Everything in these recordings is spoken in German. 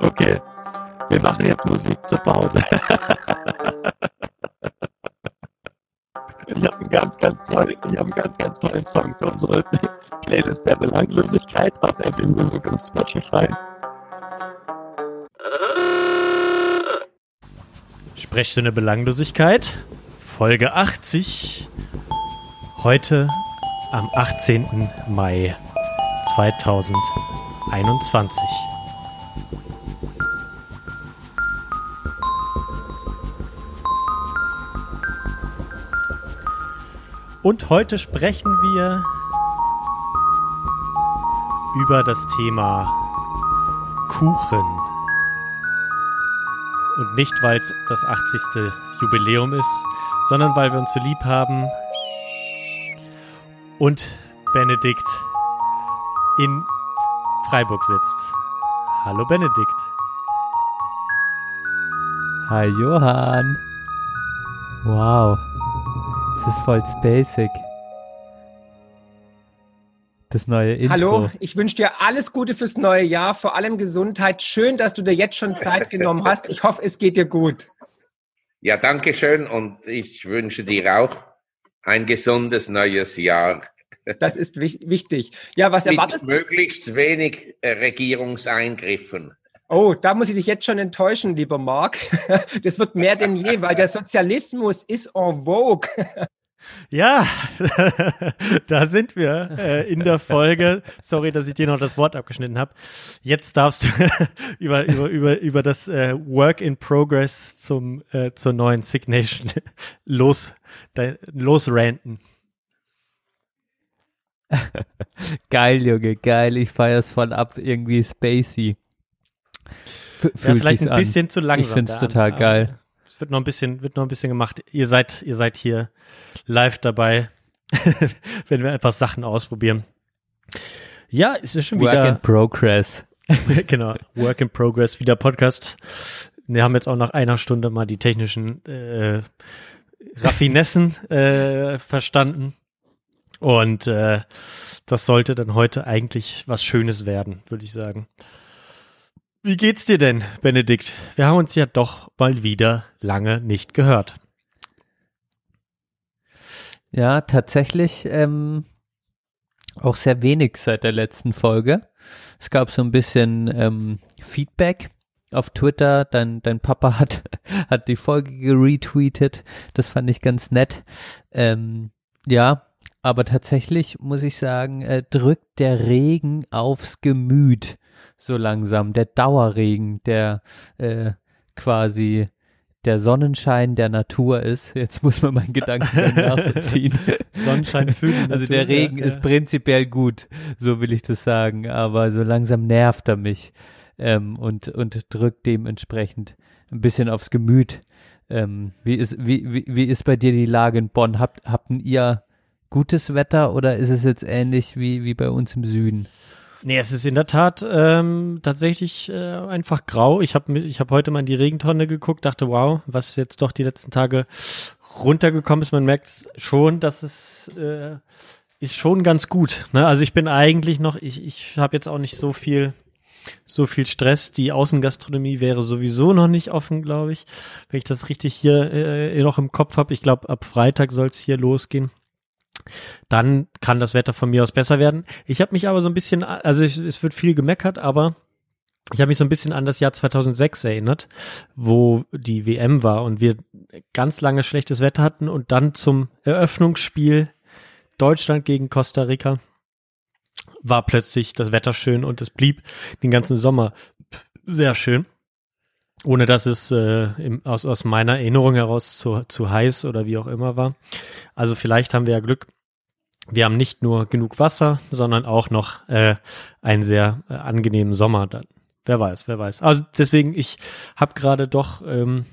Okay, wir machen jetzt Musik zur Pause. ich habe einen ganz, ganz tollen, ich habe einen ganz, ganz tollen Song für unsere Playlist der Belanglosigkeit auf Apple Music und Spotify. Sprechstunde Belanglosigkeit, Folge 80. Heute am 18. Mai 2021. Und heute sprechen wir über das Thema Kuchen. Und nicht, weil es das 80. Jubiläum ist, sondern weil wir uns so lieb haben und Benedikt in Freiburg sitzt. Hallo Benedikt. Hi Johann. Wow. Es ist voll basic. Das neue Intro. Hallo, ich wünsche dir alles Gute fürs neue Jahr, vor allem Gesundheit. Schön, dass du dir jetzt schon Zeit genommen hast. Ich hoffe, es geht dir gut. Ja, danke schön und ich wünsche dir auch ein gesundes neues Jahr. Das ist wichtig. Ja, was Mit erwartest du? Möglichst wenig äh, Regierungseingriffen. Oh, da muss ich dich jetzt schon enttäuschen, lieber Marc. Das wird mehr denn je, weil der Sozialismus ist en vogue. Ja, da sind wir äh, in der Folge. Sorry, dass ich dir noch das Wort abgeschnitten habe. Jetzt darfst du über, über, über, über das äh, Work in Progress zum, äh, zur neuen Signation los, losranten. geil, Junge, geil. Ich feiere es voll ab, irgendwie spacey. Ja, vielleicht ein bisschen an. zu langsam. Ich finde es total geil. Es wird noch ein bisschen, wird noch ein bisschen gemacht. Ihr seid, ihr seid hier live dabei, wenn wir einfach Sachen ausprobieren. Ja, es ist schon Work wieder. Work in Progress. genau, Work in Progress, wieder Podcast. Wir haben jetzt auch nach einer Stunde mal die technischen äh, Raffinessen äh, verstanden. Und äh, das sollte dann heute eigentlich was Schönes werden, würde ich sagen. Wie geht's dir denn, Benedikt? Wir haben uns ja doch mal wieder lange nicht gehört. Ja, tatsächlich ähm, auch sehr wenig seit der letzten Folge. Es gab so ein bisschen ähm, Feedback auf Twitter. Dein, dein Papa hat, hat die Folge geretweetet. Das fand ich ganz nett. Ähm, ja, aber tatsächlich muss ich sagen, äh, drückt der Regen aufs Gemüt so langsam. Der Dauerregen, der äh, quasi der Sonnenschein der Natur ist. Jetzt muss man meinen Gedanken nachvollziehen. Sonnenschein fühlen. Also der Regen ja, ist prinzipiell gut, so will ich das sagen, aber so langsam nervt er mich ähm, und, und drückt dementsprechend ein bisschen aufs Gemüt. Ähm, wie, ist, wie, wie, wie ist bei dir die Lage in Bonn? Habt, habt ihr gutes Wetter oder ist es jetzt ähnlich wie, wie bei uns im Süden? Nee, es ist in der Tat ähm, tatsächlich äh, einfach grau. Ich habe ich hab heute mal in die Regentonne geguckt, dachte, wow, was jetzt doch die letzten Tage runtergekommen ist. Man merkt schon, dass es äh, ist schon ganz gut. Ne? Also ich bin eigentlich noch, ich, ich habe jetzt auch nicht so viel so viel Stress. Die Außengastronomie wäre sowieso noch nicht offen, glaube ich. Wenn ich das richtig hier äh, noch im Kopf habe. Ich glaube, ab Freitag soll es hier losgehen dann kann das Wetter von mir aus besser werden. Ich habe mich aber so ein bisschen, also ich, es wird viel gemeckert, aber ich habe mich so ein bisschen an das Jahr 2006 erinnert, wo die WM war und wir ganz lange schlechtes Wetter hatten und dann zum Eröffnungsspiel Deutschland gegen Costa Rica war plötzlich das Wetter schön und es blieb den ganzen Sommer sehr schön. Ohne dass es äh, im, aus, aus meiner Erinnerung heraus zu, zu heiß oder wie auch immer war. Also vielleicht haben wir ja Glück wir haben nicht nur genug Wasser, sondern auch noch äh, einen sehr äh, angenehmen Sommer dann. Wer weiß, wer weiß. Also deswegen, ich habe gerade doch, ähm,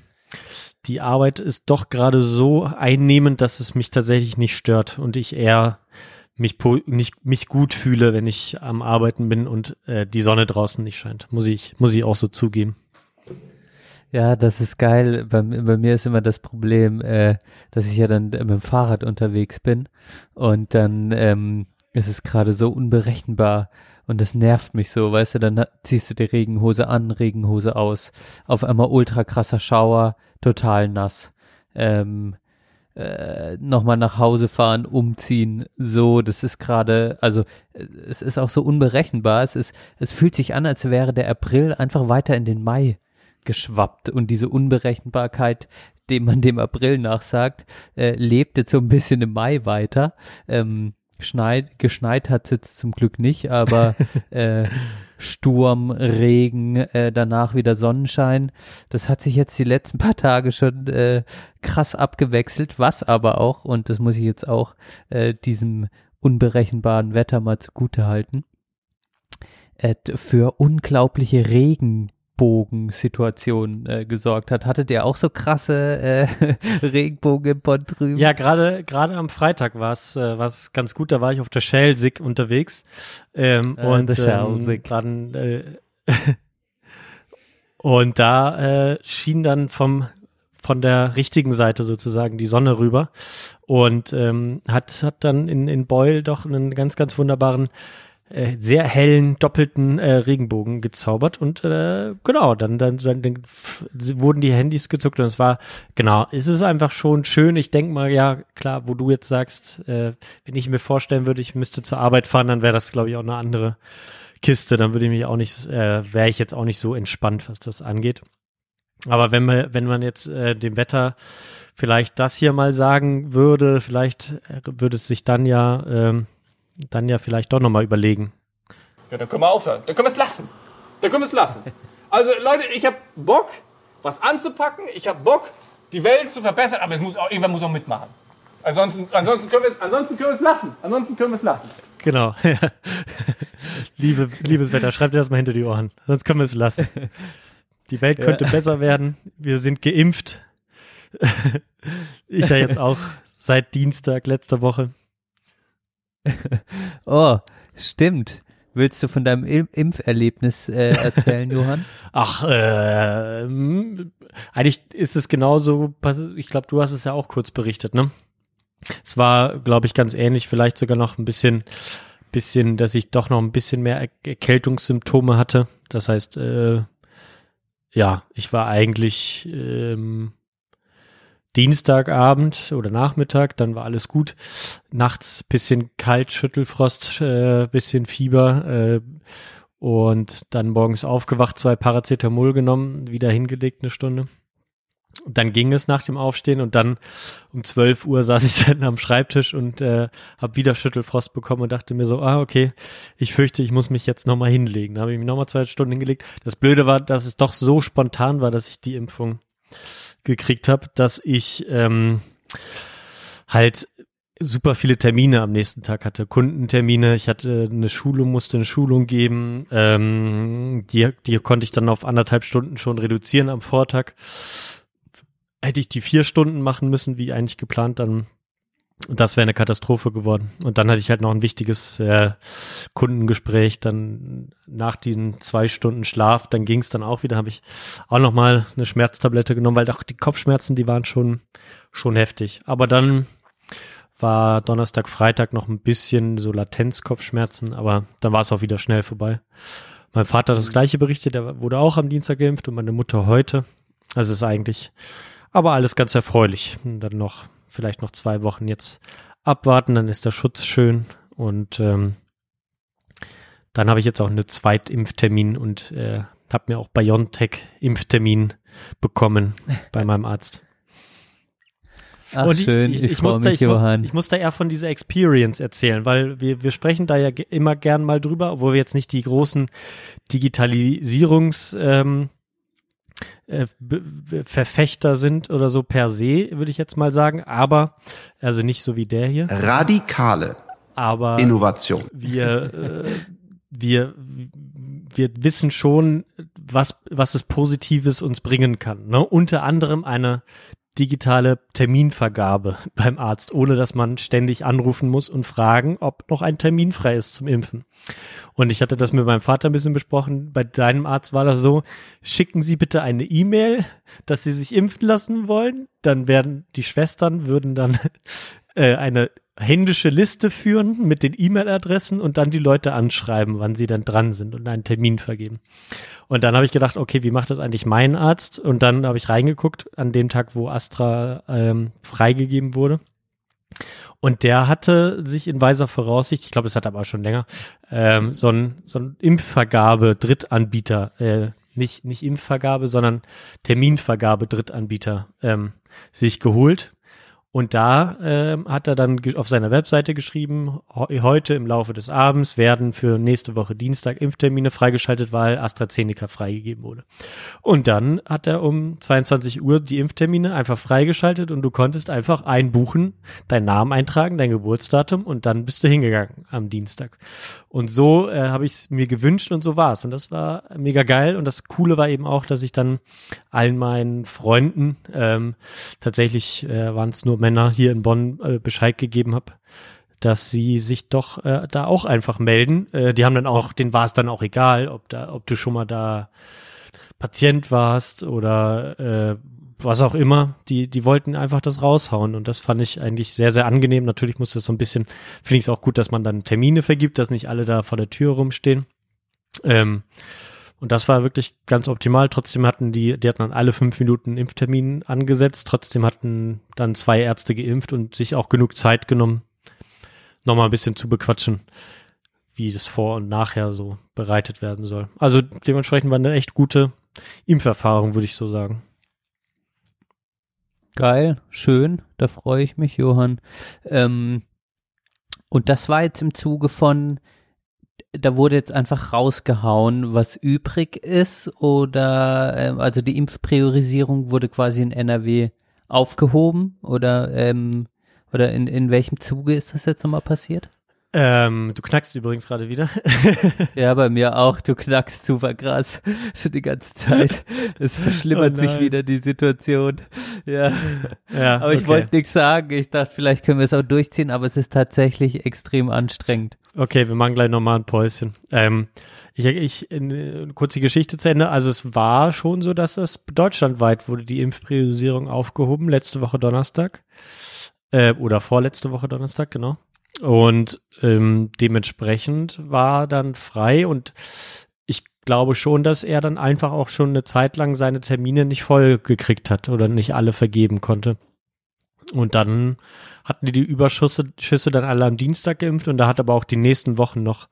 die Arbeit ist doch gerade so einnehmend, dass es mich tatsächlich nicht stört und ich eher mich, nicht, mich gut fühle, wenn ich am Arbeiten bin und äh, die Sonne draußen nicht scheint. Muss ich, muss ich auch so zugeben. Ja, das ist geil. Bei, bei mir ist immer das Problem, äh, dass ich ja dann mit dem Fahrrad unterwegs bin und dann ähm, es ist gerade so unberechenbar und das nervt mich so, weißt du, dann ziehst du die Regenhose an, Regenhose aus, auf einmal ultra krasser Schauer, total nass. Ähm, äh, nochmal nach Hause fahren, umziehen, so, das ist gerade, also äh, es ist auch so unberechenbar, es ist, es fühlt sich an, als wäre der April einfach weiter in den Mai geschwappt und diese Unberechenbarkeit, dem man dem April nachsagt, äh, lebt jetzt so ein bisschen im Mai weiter. Ähm, schneit, geschneit hat jetzt zum Glück nicht, aber äh, Sturm, Regen, äh, danach wieder Sonnenschein. Das hat sich jetzt die letzten paar Tage schon äh, krass abgewechselt, was aber auch, und das muss ich jetzt auch äh, diesem unberechenbaren Wetter mal zugute halten, äh, für unglaubliche Regenbogensituationen äh, gesorgt hat. Hattet ihr auch so krasse äh, Regenbogen im Pont drüben? Ja, gerade gerade am Freitag war es äh, war's ganz gut. Da war ich auf der Schelsig unterwegs ähm, Ah, und der ähm, dann äh, und da äh, schien dann vom von der richtigen Seite sozusagen die Sonne rüber und ähm, hat hat dann in in Beul doch einen ganz ganz wunderbaren äh, sehr hellen doppelten äh, Regenbogen gezaubert und äh, genau dann, dann dann dann wurden die Handys gezuckt und es war genau es ist einfach schon schön. Ich denke mal ja klar wo du jetzt sagst äh, wenn ich mir vorstellen würde ich müsste zur Arbeit fahren dann wäre das glaube ich auch eine andere Kiste. Dann würde ich mich auch nicht äh, wäre ich jetzt auch nicht so entspannt was das angeht. Aber wenn man wenn man jetzt äh, dem Wetter vielleicht das hier mal sagen würde vielleicht äh, würde es sich dann ja ähm, dann ja vielleicht doch nochmal überlegen. Ja, dann können wir aufhören. Dann können wir es lassen. Dann können wir es lassen. Also Leute, ich habe Bock, was anzupacken. Ich habe Bock, die Welt zu verbessern. Aber es muss auch, irgendwer muss auch mitmachen. Ansonsten, ansonsten können wir es, ansonsten können wir es lassen. Ansonsten können wir es lassen. Genau. Liebe, liebes Wetter, schreibt dir das mal hinter die Ohren. Sonst können wir es lassen. Die Welt könnte besser werden. Wir sind geimpft. ich ja jetzt auch seit Dienstag letzter Woche. Oh, stimmt. Willst du von deinem Im Impferlebnis äh, erzählen, Johann? Ach, äh, hm, eigentlich ist es genauso, ich glaube, du hast es ja auch kurz berichtet, ne? Es war, glaube ich, ganz ähnlich, vielleicht sogar noch ein bisschen, bisschen, dass ich doch noch ein bisschen mehr Er Erkältungssymptome hatte. Das heißt, äh, ja, ich war eigentlich ähm, Dienstagabend oder Nachmittag, dann war alles gut. Nachts bisschen kalt, Schüttelfrost, äh, bisschen Fieber äh, und dann morgens aufgewacht, zwei Paracetamol genommen, wieder hingelegt eine Stunde. Und dann ging es nach dem Aufstehen und dann um 12 Uhr saß ich dann am Schreibtisch und äh, habe wieder Schüttelfrost bekommen und dachte mir so, ah, okay, ich fürchte, ich muss mich jetzt nochmal hinlegen. Da habe ich mich nochmal zwei Stunden hingelegt. Das Blöde war, dass es doch so spontan war, dass ich die Impfung gekriegt habe, dass ich ähm, halt super viele Termine am nächsten Tag hatte. Kundentermine, ich hatte eine Schulung, musste eine Schulung geben, ähm, die, die konnte ich dann auf anderthalb Stunden schon reduzieren am Vortag. Hätte ich die vier Stunden machen müssen, wie eigentlich geplant, dann das wäre eine Katastrophe geworden. Und dann hatte ich halt noch ein wichtiges äh, Kundengespräch. Dann nach diesen zwei Stunden Schlaf, dann ging es dann auch wieder, habe ich auch noch mal eine Schmerztablette genommen, weil doch die Kopfschmerzen, die waren schon schon heftig. Aber dann war Donnerstag, Freitag noch ein bisschen so Latenzkopfschmerzen, aber dann war es auch wieder schnell vorbei. Mein Vater hat das gleiche berichtet, der wurde auch am Dienstag geimpft und meine Mutter heute. Also ist eigentlich, aber alles ganz erfreulich. Und dann noch, vielleicht noch zwei Wochen jetzt abwarten, dann ist der Schutz schön und ähm, dann habe ich jetzt auch einen Zweitimpftermin und äh, habe mir auch BioNTech-Impftermin bekommen bei meinem Arzt. Ach Und schön, ich, freue muss da, mich, ich, muss, Johann. ich muss da eher von dieser Experience erzählen, weil wir, wir sprechen da ja immer gern mal drüber, obwohl wir jetzt nicht die großen Digitalisierungs ähm, äh, Verfechter sind oder so per se, würde ich jetzt mal sagen, aber also nicht so wie der hier, Radikale aber Innovation. wir, äh, wir, wir wissen schon, was, was es Positives uns bringen kann. Ne? Unter anderem eine digitale Terminvergabe beim Arzt, ohne dass man ständig anrufen muss und fragen, ob noch ein Termin frei ist zum Impfen. Und ich hatte das mit meinem Vater ein bisschen besprochen. Bei deinem Arzt war das so, schicken Sie bitte eine E-Mail, dass Sie sich impfen lassen wollen. Dann werden die Schwestern würden dann äh, eine händische Liste führen mit den E-Mail-Adressen und dann die Leute anschreiben, wann sie dann dran sind und einen Termin vergeben. Und dann habe ich gedacht, okay, wie macht das eigentlich mein Arzt? Und dann habe ich reingeguckt an dem Tag, wo Astra ähm, freigegeben wurde. Und der hatte sich in weiser Voraussicht, ich glaube, es hat aber schon länger, ähm, so ein, so ein Impfvergabe-Drittanbieter, äh, nicht, nicht Impfvergabe, sondern Terminvergabe Drittanbieter ähm, sich geholt und da ähm, hat er dann auf seiner Webseite geschrieben, heute im Laufe des Abends werden für nächste Woche Dienstag Impftermine freigeschaltet, weil AstraZeneca freigegeben wurde. Und dann hat er um 22 Uhr die Impftermine einfach freigeschaltet und du konntest einfach einbuchen, deinen Namen eintragen, dein Geburtsdatum und dann bist du hingegangen am Dienstag. Und so äh, habe ich es mir gewünscht und so war es. Und das war mega geil. Und das Coole war eben auch, dass ich dann allen meinen Freunden, ähm, tatsächlich äh, waren es nur Männer hier in Bonn äh, Bescheid gegeben habe, dass sie sich doch äh, da auch einfach melden. Äh, die haben dann auch, denen war es dann auch egal, ob da, ob du schon mal da Patient warst oder äh, was auch immer. Die, die wollten einfach das raushauen und das fand ich eigentlich sehr, sehr angenehm. Natürlich muss das so ein bisschen, finde ich es auch gut, dass man dann Termine vergibt, dass nicht alle da vor der Tür rumstehen. Ähm, und das war wirklich ganz optimal. Trotzdem hatten die, die hatten dann alle fünf Minuten Impftermin angesetzt. Trotzdem hatten dann zwei Ärzte geimpft und sich auch genug Zeit genommen, nochmal ein bisschen zu bequatschen, wie das vor und nachher so bereitet werden soll. Also dementsprechend war eine echt gute Impferfahrung, würde ich so sagen. Geil, schön, da freue ich mich, Johann. Ähm, und das war jetzt im Zuge von, da wurde jetzt einfach rausgehauen, was übrig ist oder äh, also die Impfpriorisierung wurde quasi in NRW aufgehoben oder ähm, oder in, in welchem Zuge ist das jetzt nochmal passiert? Ähm, du knackst übrigens gerade wieder. ja, bei mir auch. Du knackst super krass. Schon die ganze Zeit. Es verschlimmert oh sich wieder die Situation. Ja. ja aber ich wollte nichts sagen. Ich dachte, vielleicht können wir es auch durchziehen, aber es ist tatsächlich extrem anstrengend. Okay, wir machen gleich nochmal ein Päuschen. Ähm, ich, ich, eine kurze Geschichte zu Ende. Also es war schon so, dass es deutschlandweit wurde die Impfpriorisierung aufgehoben, letzte Woche Donnerstag. Äh, oder vorletzte Woche Donnerstag, genau. Und ähm, dementsprechend war dann frei und ich glaube schon, dass er dann einfach auch schon eine Zeit lang seine Termine nicht voll gekriegt hat oder nicht alle vergeben konnte. Und dann hatten die die Überschüsse Schüsse dann alle am Dienstag geimpft und da hat aber auch die nächsten Wochen noch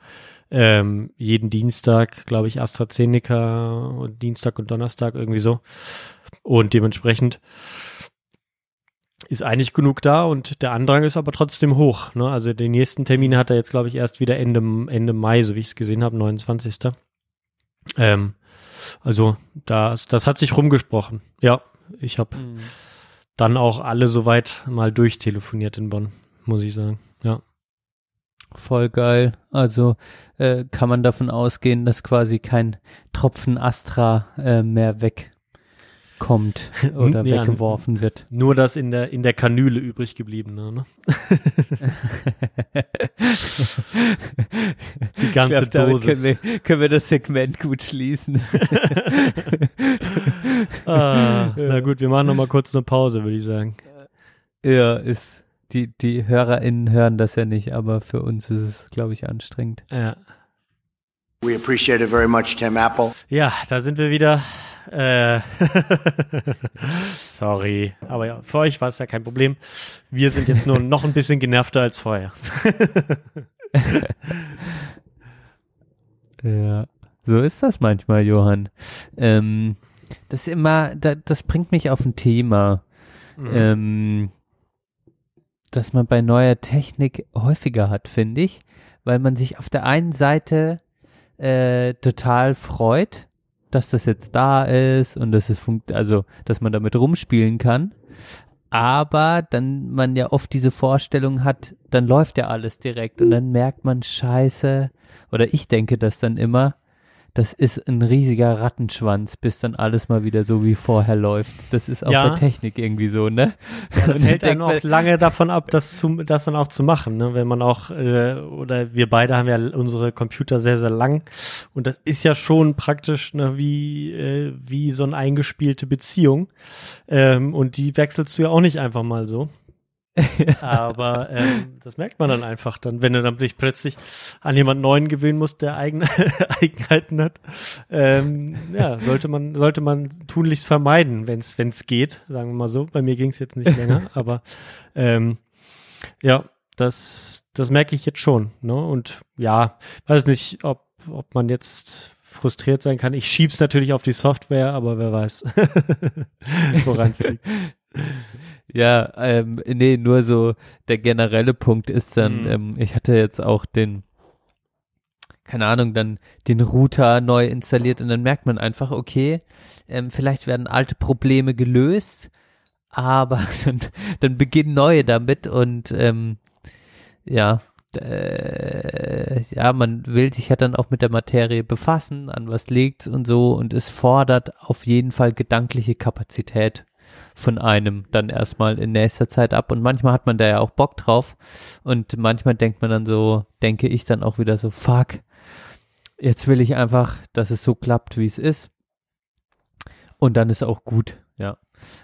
ähm, jeden Dienstag, glaube ich, AstraZeneca und Dienstag und Donnerstag irgendwie so. Und dementsprechend ist eigentlich genug da und der Andrang ist aber trotzdem hoch. Ne? Also den nächsten Termin hat er jetzt, glaube ich, erst wieder Ende, Ende Mai, so wie ich es gesehen habe, 29. Ähm, also das, das hat sich rumgesprochen. Ja, ich habe mhm. dann auch alle soweit mal durchtelefoniert in Bonn, muss ich sagen. Ja. Voll geil. Also äh, kann man davon ausgehen, dass quasi kein Tropfen Astra äh, mehr weg kommt oder ja, weggeworfen wird. Nur das in der, in der Kanüle übrig gebliebene, ne? Die ganze glaub, Dosis. Können wir, können wir das Segment gut schließen. ah, na gut, wir machen noch mal kurz eine Pause, würde ich sagen. Ja, ist, die, die HörerInnen hören das ja nicht, aber für uns ist es, glaube ich, anstrengend. Ja. We appreciate it very much, Tim Apple. Ja, da sind wir wieder. Äh, sorry, aber ja, für euch war es ja kein Problem. Wir sind jetzt nur noch ein bisschen genervter als vorher. ja, so ist das manchmal, Johann. Ähm, das ist immer, da, das bringt mich auf ein Thema, mhm. ähm, das man bei neuer Technik häufiger hat, finde ich, weil man sich auf der einen Seite äh, total freut, dass das jetzt da ist und dass es funkt, also dass man damit rumspielen kann. Aber dann man ja oft diese Vorstellung hat, dann läuft ja alles direkt und dann merkt man Scheiße. Oder ich denke das dann immer, das ist ein riesiger Rattenschwanz, bis dann alles mal wieder so wie vorher läuft. Das ist auch ja. bei Technik irgendwie so, ne? Ja, das hält einen auch lange davon ab, das, zu, das dann auch zu machen, ne? Wenn man auch, äh, oder wir beide haben ja unsere Computer sehr, sehr lang und das ist ja schon praktisch ne, wie, äh, wie so eine eingespielte Beziehung ähm, und die wechselst du ja auch nicht einfach mal so. Aber ähm, das merkt man dann einfach dann, wenn du dann plötzlich an jemand Neuen gewöhnen musst, der eigene Eigenheiten hat. Ähm, ja, sollte man, sollte man tunlichst vermeiden, wenn es wenn es geht, sagen wir mal so. Bei mir ging es jetzt nicht länger, aber ähm, ja, das, das merke ich jetzt schon. Ne? Und ja, weiß nicht, ob, ob man jetzt frustriert sein kann. Ich schieb's natürlich auf die Software, aber wer weiß, woran es liegt. Ja, ähm, nee, nur so der generelle Punkt ist dann, Mhm. ähm, ich hatte jetzt auch den, keine Ahnung, dann den Router neu installiert und dann merkt man einfach, okay, ähm, vielleicht werden alte Probleme gelöst, aber dann, dann beginnen neue damit und ähm, ja, äh, ja, man will sich ja dann auch mit der Materie befassen, an was liegt's und so und es fordert auf jeden Fall gedankliche Kapazität von einem dann erstmal in nächster Zeit ab und manchmal hat man da ja auch Bock drauf und manchmal denkt man dann so, denke ich dann auch wieder so, fuck, jetzt will ich einfach, dass es so klappt, wie es ist und dann ist auch gut, ja.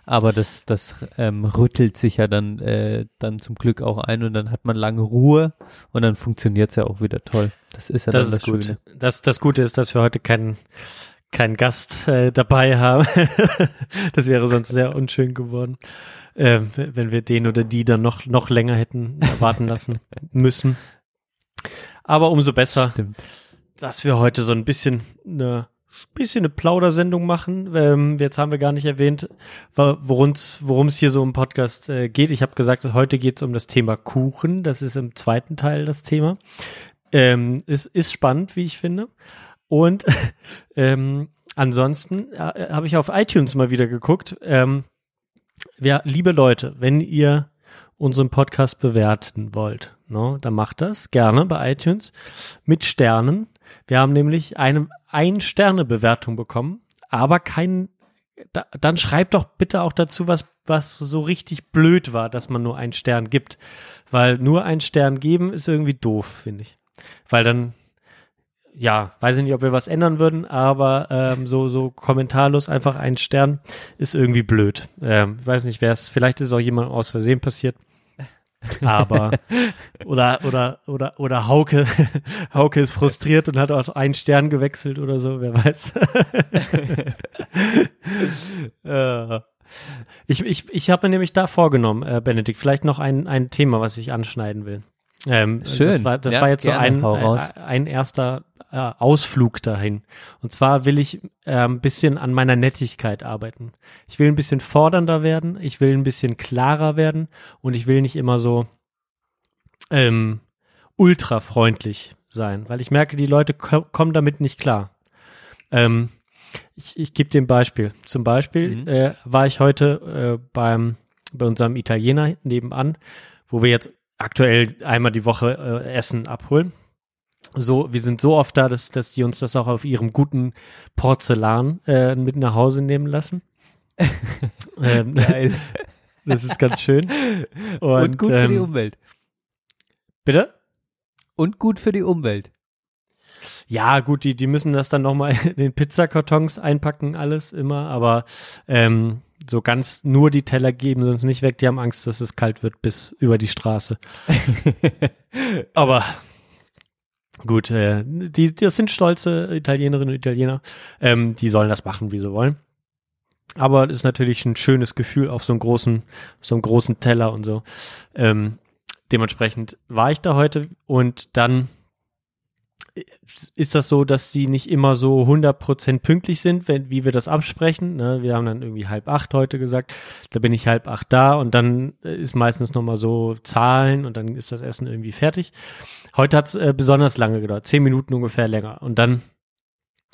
Aber das, das ähm, rüttelt sich ja dann, äh, dann zum Glück auch ein und dann hat man lange Ruhe und dann funktioniert es ja auch wieder toll. Das ist ja Das dann das. Schöne. Das, das Gute ist, dass wir heute keinen keinen Gast äh, dabei haben. das wäre sonst sehr unschön geworden, äh, wenn wir den oder die dann noch, noch länger hätten warten lassen müssen. Aber umso besser, Stimmt. dass wir heute so ein bisschen eine bisschen eine Plaudersendung machen. Ähm, jetzt haben wir gar nicht erwähnt, worum es hier so im Podcast äh, geht. Ich habe gesagt, heute geht es um das Thema Kuchen. Das ist im zweiten Teil das Thema. Ähm, es ist spannend, wie ich finde. Und ähm, ansonsten äh, habe ich auf iTunes mal wieder geguckt. Ähm, ja, liebe Leute, wenn ihr unseren Podcast bewerten wollt, ne, dann macht das gerne bei iTunes mit Sternen. Wir haben nämlich eine Ein-Sterne-Bewertung bekommen, aber kein, da, dann schreibt doch bitte auch dazu, was, was so richtig blöd war, dass man nur einen Stern gibt. Weil nur einen Stern geben ist irgendwie doof, finde ich. Weil dann, ja, weiß ich nicht, ob wir was ändern würden, aber ähm, so, so kommentarlos einfach einen Stern ist irgendwie blöd. Ähm, ich weiß nicht, wer es, vielleicht ist auch jemand aus Versehen passiert. Aber oder oder oder oder Hauke Hauke ist frustriert und hat auch einen Stern gewechselt oder so, wer weiß. Äh, Ich, ich, ich habe mir nämlich da vorgenommen, äh, Benedikt, vielleicht noch ein, ein Thema, was ich anschneiden will. Ähm, Schön. Das war, das Ja, war jetzt gerne, so ein, ein, ein erster äh, Ausflug dahin. Und zwar will ich äh, ein bisschen an meiner Nettigkeit arbeiten. Ich will ein bisschen fordernder werden, ich will ein bisschen klarer werden und ich will nicht immer so ähm, ultra freundlich sein, weil ich merke, die Leute ko kommen damit nicht klar. Ähm, ich ich gebe dir ein Beispiel. Zum Beispiel Mhm. äh, war ich heute äh, beim bei unserem Italiener nebenan, wo wir jetzt aktuell einmal die Woche äh, Essen abholen. So, wir sind so oft da, dass, dass die uns das auch auf ihrem guten Porzellan äh, mit nach Hause nehmen lassen. ähm, geil. das ist ganz schön. Und, Und, gut für die ähm, Umwelt. Bitte? Und gut für die Umwelt. Ja, gut, die, die müssen das dann nochmal in den Pizzakartons einpacken, alles immer, aber ähm, so ganz nur die Teller geben sie uns nicht weg. Die haben Angst, dass es kalt wird bis über die Straße. aber gut, äh, die, das sind stolze Italienerinnen und Italiener. Ähm, die sollen das machen, wie sie wollen. Aber es ist natürlich ein schönes Gefühl auf so einem großen, so einem großen Teller und so. Ähm, dementsprechend war ich da heute und dann ist das so, dass die nicht immer so 100% pünktlich sind, wenn, wie wir das absprechen. Ne? Wir haben dann irgendwie halb acht heute gesagt, da bin ich halb acht da und dann äh, ist meistens nochmal so Zahlen und dann ist das Essen irgendwie fertig. Heute hat es äh, besonders lange gedauert, zehn Minuten ungefähr länger. Und dann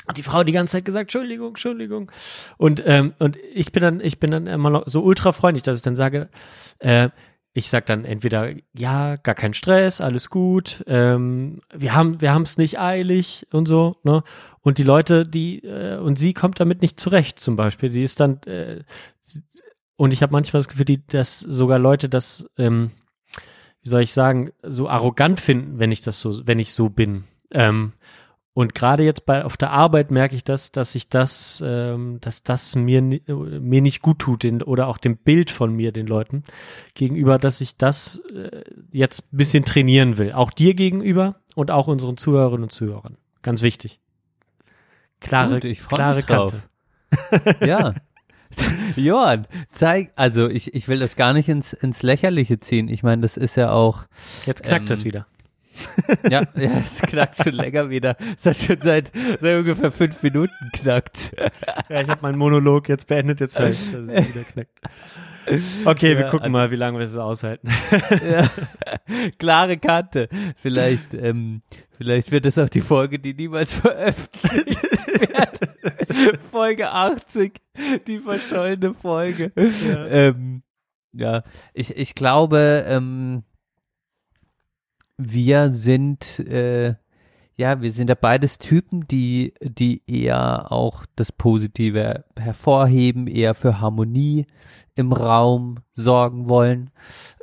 hat die Frau die ganze Zeit gesagt, Entschuldigung, Entschuldigung. Und, ähm, und ich bin dann, ich bin dann immer noch so ultra freundlich, dass ich dann sage, äh, ich sag dann entweder, ja, gar kein Stress, alles gut, ähm, wir haben wir es nicht eilig und so, ne? Und die Leute, die, äh, und sie kommt damit nicht zurecht, zum Beispiel. Die ist dann, äh, sie- und ich habe manchmal das Gefühl, die, dass sogar Leute das, ähm, wie soll ich sagen, so arrogant finden, wenn ich das so, wenn ich so bin. Ähm, Und gerade jetzt bei auf der Arbeit merke ich das, dass ich das, ähm, dass das mir ni- mir nicht gut tut, den, oder auch dem Bild von mir, den Leuten gegenüber, dass ich das äh, jetzt ein bisschen trainieren will. Auch dir gegenüber und auch unseren Zuhörerinnen und Zuhörern. Ganz wichtig. Klare, Gut, ich klare mich drauf. Kante. Ja. Johann, zeig, also ich, ich will das gar nicht ins, ins Lächerliche ziehen. Ich meine, das ist ja auch, Jetzt knackt Ähm, es wieder. Ja, ja, es knackt schon länger wieder. Es hat schon seit, seit ungefähr fünf Minuten knackt. Ja, ich habe meinen Monolog jetzt beendet, jetzt höre ich, dass es wieder knackt. Okay, wir Ja, gucken also- mal, wie lange wir es aushalten. Ja. Klare Kante. Vielleicht, ähm, vielleicht wird es auch die Folge, die niemals veröffentlicht wird. Folge 80, die verschollene Folge. Ja. Ähm, ja, ich, ich glaube, ähm, wir sind, äh, ja, wir sind ja beides Typen, die, die eher auch das Positive hervorheben, eher für Harmonie im Raum sorgen wollen.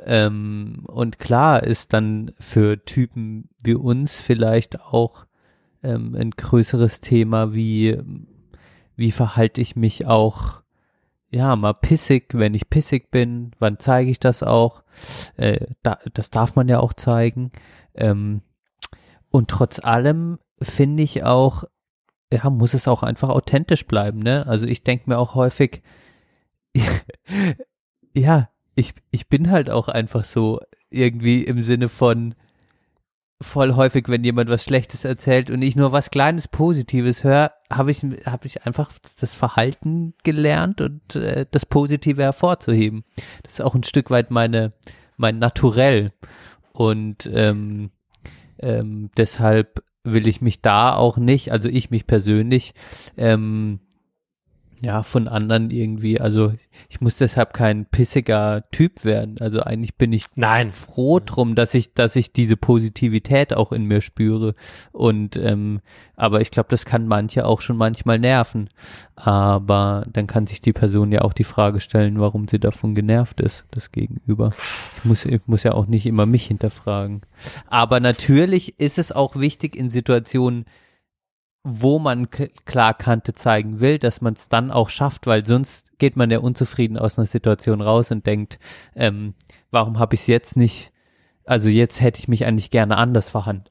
Ähm, und klar ist dann für Typen wie uns vielleicht auch ähm, ein größeres Thema, wie, wie verhalte ich mich auch, ja, mal pissig, wenn ich pissig bin, wann zeige ich das auch? Äh, da, das darf man ja auch zeigen. Ähm, und trotz allem finde ich auch, ja, muss es auch einfach authentisch bleiben, ne? Also ich denke mir auch häufig, ja, ich, ich bin halt auch einfach so irgendwie im Sinne von voll häufig, wenn jemand was Schlechtes erzählt und ich nur was Kleines Positives höre, habe ich, habe ich einfach das Verhalten gelernt und äh, das Positive hervorzuheben. Das ist auch ein Stück weit meine, mein Naturell. Und ähm, ähm, deshalb will ich mich da auch nicht, also ich mich persönlich, ähm, ja, von anderen irgendwie, also ich muss deshalb kein pissiger Typ werden. Also eigentlich bin ich Nein. froh drum, dass ich, dass ich diese Positivität auch in mir spüre. Und ähm, aber ich glaube, das kann manche auch schon manchmal nerven. Aber dann kann sich die Person ja auch die Frage stellen, warum sie davon genervt ist, das Gegenüber. Ich muss, ich muss ja auch nicht immer mich hinterfragen. Aber natürlich ist es auch wichtig in Situationen, wo man klar Kante zeigen will, dass man es dann auch schafft, weil sonst geht man ja unzufrieden aus einer Situation raus und denkt, ähm, warum habe ich es jetzt nicht, also jetzt hätte ich mich eigentlich gerne anders ver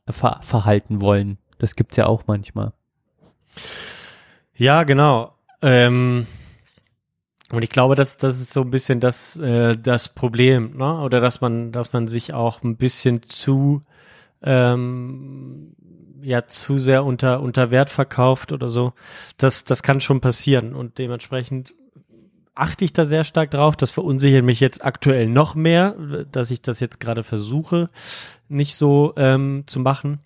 verhalten wollen. Das gibt's ja auch manchmal. Ja, genau. Ähm, und ich glaube, dass das ist so ein bisschen das äh, das Problem, ne? Oder dass man dass man sich auch ein bisschen zu ähm, ja zu sehr unter unter Wert verkauft oder so. Das das kann schon passieren und dementsprechend achte ich da sehr stark drauf. Das verunsichert mich jetzt aktuell noch mehr, dass ich das jetzt gerade versuche, nicht so ähm, zu machen.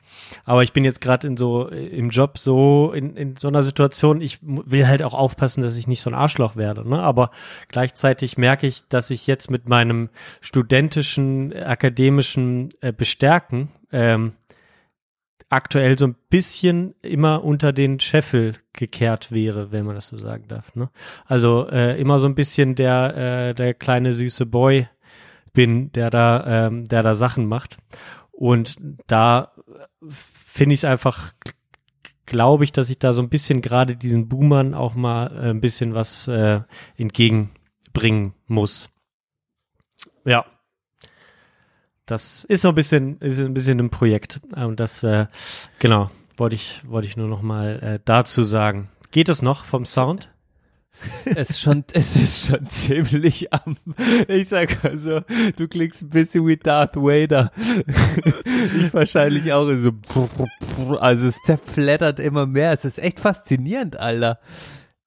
Aber ich bin jetzt gerade in so im Job so in, in so einer Situation. Ich will halt auch aufpassen, dass ich nicht so ein Arschloch werde. Ne? Aber gleichzeitig merke ich, dass ich jetzt mit meinem studentischen, akademischen äh, Bestärken ähm, aktuell so ein bisschen immer unter den Scheffel gekehrt wäre, wenn man das so sagen darf. Ne? Also äh, immer so ein bisschen der äh, der kleine süße Boy bin, der da ähm, der da Sachen macht. Und da finde ich es einfach, glaube ich, dass ich da so ein bisschen gerade diesen Boomern auch mal äh, ein bisschen was äh, entgegenbringen muss. Ja. Das ist so ein bisschen, ist ein bisschen ein Projekt. Und das, äh, genau, wollte ich, wollte ich nur noch mal äh, dazu sagen. Geht es noch vom Sound? es ist schon, es ist schon ziemlich am, ich sag mal so, du klingst ein bisschen wie Darth Vader. ich wahrscheinlich auch so, also es zerfleddert immer mehr. Es ist echt faszinierend, Alter.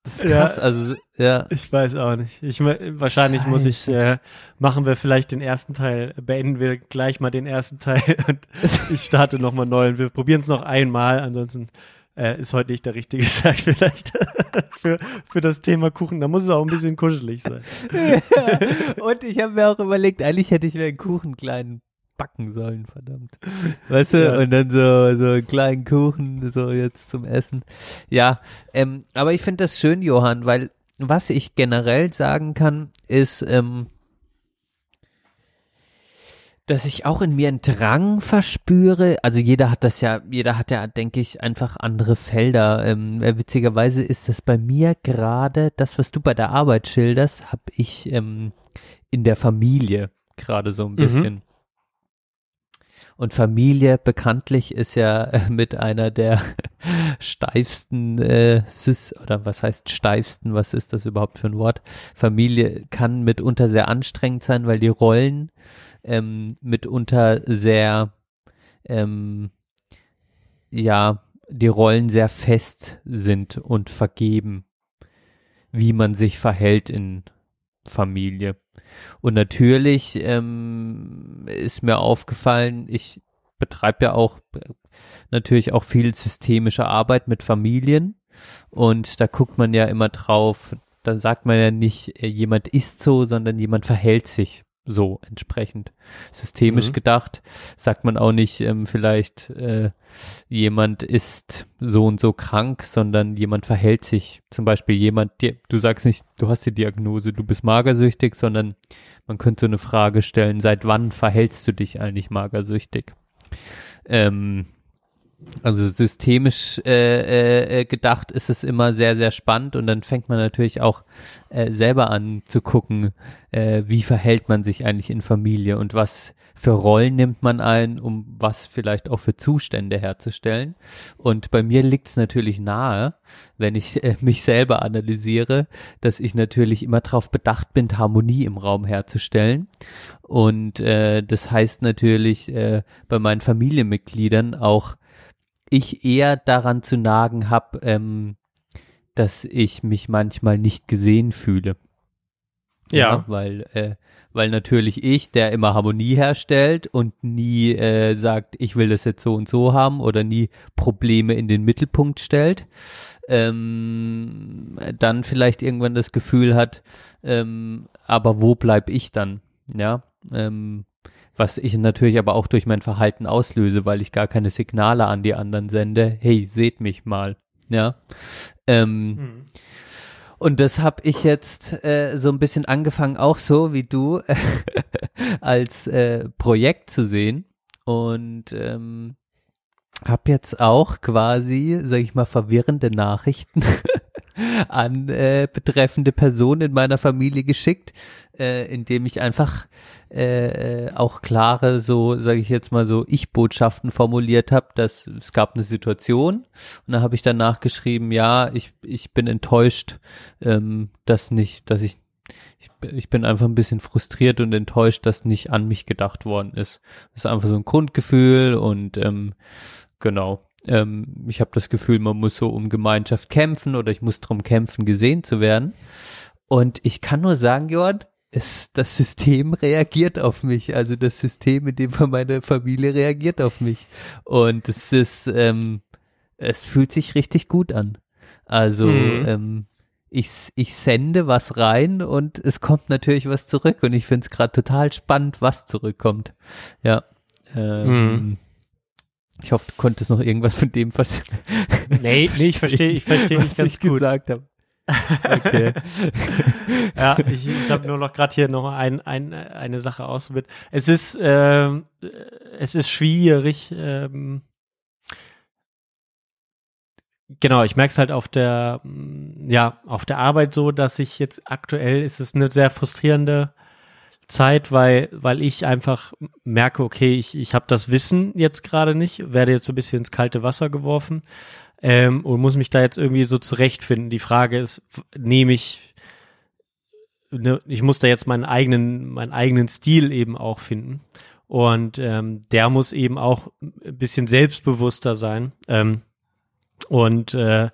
Das ist Ja. krass, also, ja. Ich weiß auch nicht. Ich wahrscheinlich muss ich äh, machen wir vielleicht den ersten Teil, beenden wir gleich mal den ersten Teil und ich starte noch mal neu und wir probieren es noch einmal. Ansonsten äh, ist heute nicht der richtige Tag vielleicht für für das Thema Kuchen. Da muss es auch ein bisschen kuschelig sein. Und ich habe mir auch überlegt, eigentlich hätte ich mir einen Kuchen kleinen backen sollen, verdammt. Weißt du, Ja. und dann so, so einen kleinen Kuchen, so jetzt zum Essen. Ja, ähm, aber ich finde das schön, Johann, weil was ich generell sagen kann, ist, ähm, dass ich auch in mir einen Drang verspüre. Also jeder hat das ja, jeder hat ja, denke ich, einfach andere Felder. Ähm, äh, witzigerweise ist das bei mir gerade das, was du bei der Arbeit schilderst, habe ich ähm, in der Familie gerade so ein bisschen. Und Familie bekanntlich ist ja äh, mit einer der steifsten äh, Sys oder was heißt steifsten, was ist das überhaupt für ein Wort? Familie kann mitunter sehr anstrengend sein, weil die Rollen ähm, mitunter sehr ähm, ja, die Rollen sehr fest sind und vergeben, wie man sich verhält in Familie. Und natürlich ähm, ist mir aufgefallen, ich betreibe ja auch äh, natürlich auch viel systemische Arbeit mit Familien und da guckt man ja immer drauf, da sagt man ja nicht, äh, jemand ist so, sondern jemand verhält sich so entsprechend. Systemisch Mhm. gedacht sagt man auch nicht, ähm, vielleicht äh, jemand ist so und so krank, sondern jemand verhält sich. Zum Beispiel jemand, die, du sagst nicht, du hast die Diagnose, du bist magersüchtig, sondern man könnte so eine Frage stellen, seit wann verhältst du dich eigentlich magersüchtig? Ähm, also systemisch äh, äh, gedacht ist es immer sehr, sehr spannend und dann fängt man natürlich auch äh, selber an zu gucken, äh, wie verhält man sich eigentlich in Familie und was für Rollen nimmt man ein, um was vielleicht auch für Zustände herzustellen. Und bei mir liegt es natürlich nahe, wenn ich äh, mich selber analysiere, dass ich natürlich immer darauf bedacht bin, Harmonie im Raum herzustellen. Und äh, das heißt natürlich äh, bei meinen Familienmitgliedern auch, ich eher daran zu nagen habe, ähm, dass ich mich manchmal nicht gesehen fühle. Ja. weil, äh, weil natürlich ich, der immer Harmonie herstellt und nie äh, sagt, ich will das jetzt so und so haben oder nie Probleme in den Mittelpunkt stellt, ähm, dann vielleicht irgendwann das Gefühl hat, ähm, aber wo bleib ich dann? Ja, ähm, was ich natürlich aber auch durch mein Verhalten auslöse, weil ich gar keine Signale an die anderen sende. Hey, seht mich mal. Ja. Ähm, Und das habe ich jetzt äh, so ein bisschen angefangen, auch so wie du, als äh, Projekt zu sehen. Und ähm, habe jetzt auch quasi, sag ich mal, verwirrende Nachrichten an äh, betreffende Personen in meiner Familie geschickt, äh, indem ich einfach äh, auch klare, so sage ich jetzt mal so, Ich-Botschaften formuliert habe, dass es gab eine Situation und da habe ich danach geschrieben, ja, ich ich bin enttäuscht, ähm, dass nicht, dass ich ich, ich bin einfach ein bisschen frustriert und enttäuscht, dass nicht an mich gedacht worden ist. Das ist einfach so ein Grundgefühl und ähm, genau. Ähm, ich habe das Gefühl, man muss so um Gemeinschaft kämpfen oder ich muss drum kämpfen, gesehen zu werden. Und ich kann nur sagen, Johann, es, das System reagiert auf mich. Also das System, in dem Fall meine Familie reagiert auf mich. Und es ist, ähm, es fühlt sich richtig gut an. Also Mhm. ähm, ich, ich sende was rein und es kommt natürlich was zurück. Und ich finde es gerade total spannend, was zurückkommt. Ja. Ähm, Mhm. Ich hoffe, du konntest noch irgendwas von dem was Nee, nee, ich verstehe, ich verstehe nicht ganz ich gut. gesagt habe. Okay. Ja, ich, ich habe nur noch gerade hier noch ein, ein, eine Sache ausprobiert. Es ist, ähm, äh, es ist schwierig. Ähm, genau, ich merke es halt auf der, ja, auf der Arbeit so, dass ich jetzt aktuell ist es eine sehr frustrierende Zeit, weil, weil ich einfach merke, okay, ich, ich habe das Wissen jetzt gerade nicht, werde jetzt so ein bisschen ins kalte Wasser geworfen ähm, und muss mich da jetzt irgendwie so zurechtfinden. Die Frage ist, nehme ich, ne, ich muss da jetzt meinen eigenen, meinen eigenen Stil eben auch finden. Und ähm, der muss eben auch ein bisschen selbstbewusster sein. Ähm, und äh,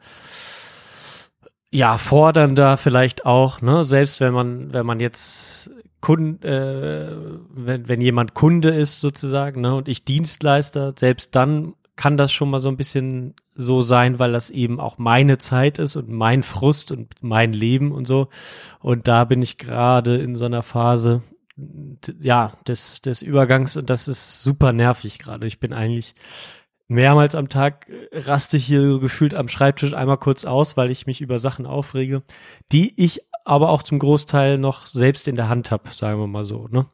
ja, fordernder vielleicht auch, ne, selbst wenn man, wenn man jetzt Kunden, äh, wenn, wenn jemand Kunde ist sozusagen, ne, und ich Dienstleister, selbst dann kann das schon mal so ein bisschen so sein, weil das eben auch meine Zeit ist und mein Frust und mein Leben und so. Und da bin ich gerade in so einer Phase, ja, des, des Übergangs und das ist super nervig gerade. Ich bin eigentlich mehrmals am Tag äh, raste ich hier gefühlt am Schreibtisch einmal kurz aus, weil ich mich über Sachen aufrege, die ich aber auch zum Großteil noch selbst in der Hand habe, sagen wir mal so, ne?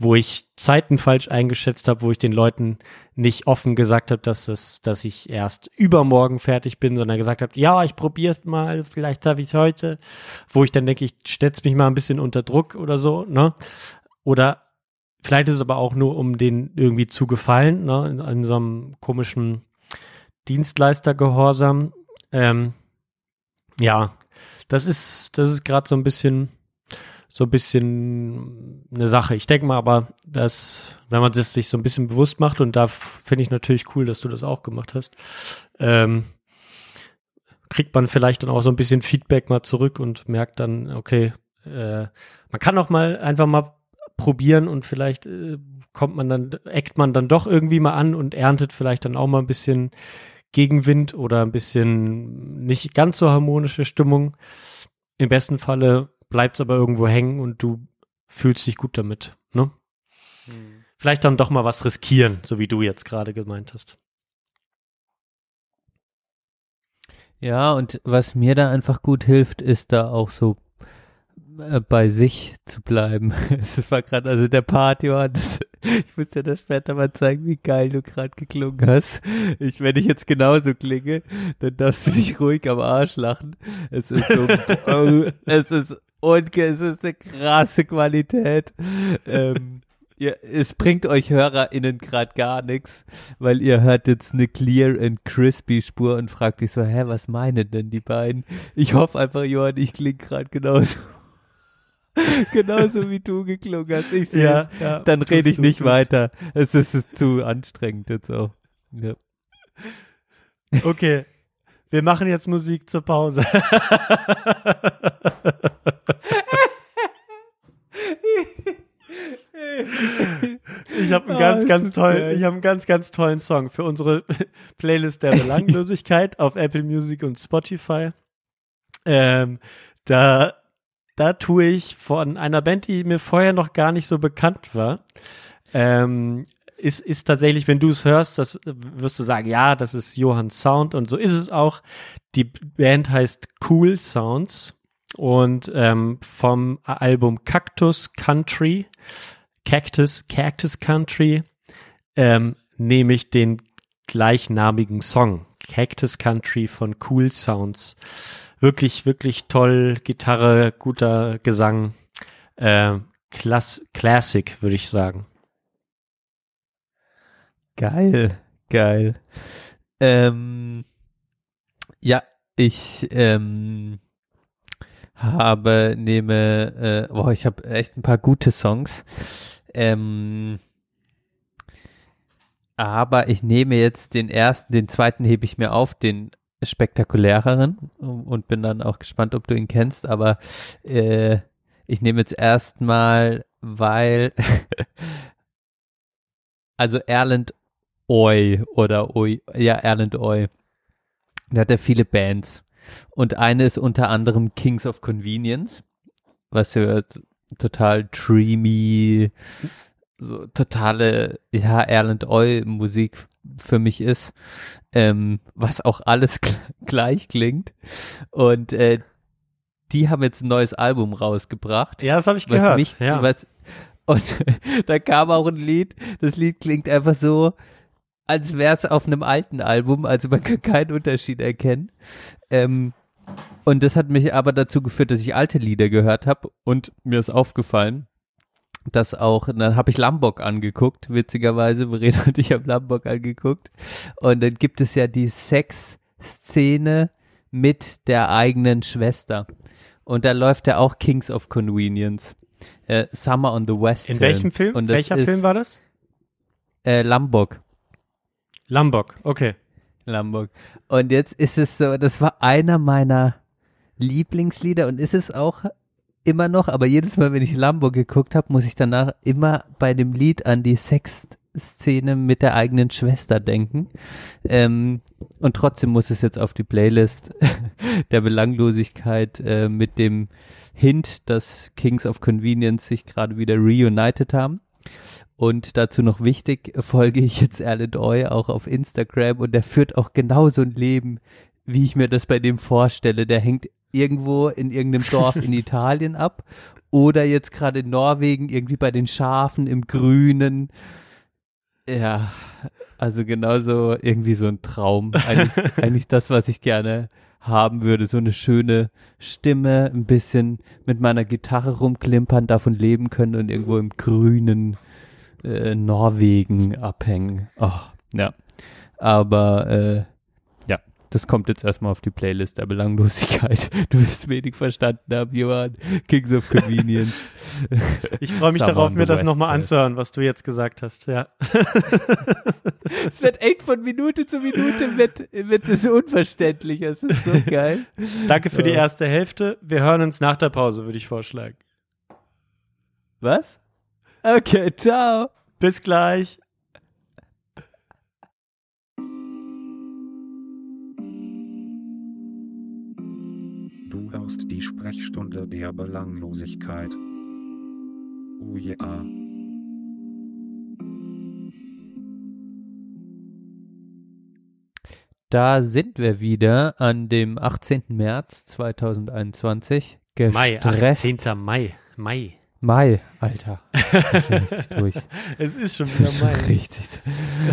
wo ich Zeiten falsch eingeschätzt habe, wo ich den Leuten nicht offen gesagt habe, dass das, dass ich erst übermorgen fertig bin, sondern gesagt habe, ja, ich probier's mal, vielleicht habe ich heute, wo ich dann denke, ich stell's mich mal ein bisschen unter Druck oder so, ne? Oder vielleicht ist es aber auch nur, um den irgendwie zu gefallen, ne? In, in so einem komischen Dienstleistergehorsam. Ähm, ja, das ist, das ist gerade so ein bisschen so ein bisschen eine Sache. Ich denke mal aber, dass, wenn man das sich so ein bisschen bewusst macht, und da finde ich natürlich cool, dass du das auch gemacht hast, ähm, kriegt man vielleicht dann auch so ein bisschen Feedback mal zurück und merkt dann, okay, äh, man kann auch mal einfach mal probieren und vielleicht äh, kommt man dann, eckt man dann doch irgendwie mal an und erntet vielleicht dann auch mal ein bisschen Gegenwind oder ein bisschen nicht ganz so harmonische Stimmung. Im besten Falle bleibt es aber irgendwo hängen und du fühlst dich gut damit. Ne? Hm. Vielleicht dann doch mal was riskieren, so wie du jetzt gerade gemeint hast. Ja, und was mir da einfach gut hilft, ist da auch so äh, bei sich zu bleiben. Es war gerade, also der Part, Johannes, ich muss dir das später mal zeigen, wie geil du gerade geklungen hast. Ich, wenn ich jetzt genauso klinge, dann darfst du dich ruhig am Arsch lachen. Es ist so, es ist und es ist eine krasse Qualität. ähm, ihr, es bringt euch HörerInnen gerade gar nichts, weil ihr hört jetzt eine clear and crispy Spur und fragt euch so, hä, was meinen denn die beiden? Ich hoffe einfach, Johann, ich klinge gerade genauso. genauso wie du geklungen hast. Ich sehe ja, ja, Dann rede ich nicht weiter. Es ist, es ist zu anstrengend jetzt auch. Ja. Okay. Wir machen jetzt Musik zur Pause. Ich habe einen ganz, oh, ganz tollen, ich habe einen ganz, ganz tollen Song für unsere Playlist der Belanglosigkeit auf Apple Music und Spotify. Ähm, da, da tue ich von einer Band, die mir vorher noch gar nicht so bekannt war, ähm, ist, ist tatsächlich, wenn du es hörst, das wirst du sagen, ja, das ist Johann Sound und so ist es auch. Die Band heißt Cool Sounds und ähm, vom Album Cactus Country, Cactus, Cactus Country, ähm, nehme ich den gleichnamigen Song. Cactus Country von Cool Sounds. Wirklich, wirklich toll. Gitarre, guter Gesang. Äh, Klass Classic, würde ich sagen. Geil, geil. Ähm, ja, ich ähm, habe, nehme, äh, boah, ich habe echt ein paar gute Songs. Ähm, aber ich nehme jetzt den ersten, den zweiten hebe ich mir auf, den spektakuläreren und bin dann auch gespannt, ob du ihn kennst. Aber äh, ich nehme jetzt erstmal, weil also Erland Oi oder Oi, ja, Erland Oi. Der hat ja viele Bands. Und eine ist unter anderem Kings of Convenience, was ja total dreamy, so totale, ja, Erland Oi Musik für mich ist, ähm, was auch alles gleich klingt. Und äh, die haben jetzt ein neues Album rausgebracht. Ja, das habe ich gehört. Mich, ja. Was, und da kam auch ein Lied, das Lied klingt einfach so, als wäre es auf einem alten Album, also man kann keinen Unterschied erkennen. Ähm, und das hat mich aber dazu geführt, dass ich alte Lieder gehört habe und mir ist aufgefallen, dass auch, dann habe ich Lambok angeguckt, witzigerweise, Verena und ich haben Lambok angeguckt und dann gibt es ja die Sex-Szene mit der eigenen Schwester und da läuft ja auch Kings of Convenience, äh, Summer on the West. In welchem Film? Welcher ist, Film war das? Äh, Lambok. Lambok, okay. Lambok. Und jetzt ist es so, das war einer meiner Lieblingslieder und ist es auch immer noch, aber jedes Mal, wenn ich Lambo geguckt habe, muss ich danach immer bei dem Lied an die Sexszene mit der eigenen Schwester denken. Ähm, und trotzdem muss es jetzt auf die Playlist der Belanglosigkeit äh, mit dem Hint, dass Kings of Convenience sich gerade wieder reunited haben. Und dazu noch wichtig, folge ich jetzt Alan Oy auch auf Instagram und der führt auch genauso ein Leben, wie ich mir das bei dem vorstelle. Der hängt irgendwo in irgendeinem Dorf in Italien ab oder jetzt gerade in Norwegen irgendwie bei den Schafen im Grünen. Ja, also genauso irgendwie so ein Traum. Eigentlich, eigentlich das, was ich gerne haben würde. So eine schöne Stimme, ein bisschen mit meiner Gitarre rumklimpern, davon leben können und irgendwo im grünen äh, Norwegen abhängen. Oh, ja. Aber äh, das kommt jetzt erstmal auf die Playlist der Belanglosigkeit. Du wirst wenig verstanden haben, Johann. Kings of Convenience. Ich freue mich darauf, mir das nochmal anzuhören, was du jetzt gesagt hast, ja. es wird echt von Minute zu Minute wird, wird es unverständlich. Es ist so geil. Danke für die erste Hälfte. Wir hören uns nach der Pause, würde ich vorschlagen. Was? Okay, ciao. Bis gleich. Hörst die Sprechstunde der Belanglosigkeit. Oh yeah. Da sind wir wieder an dem 18. März 2021. Gestresst. Mai, 18. Mai. Mai. Mai, Alter. durch. Es ist schon wieder Mai. Richtig.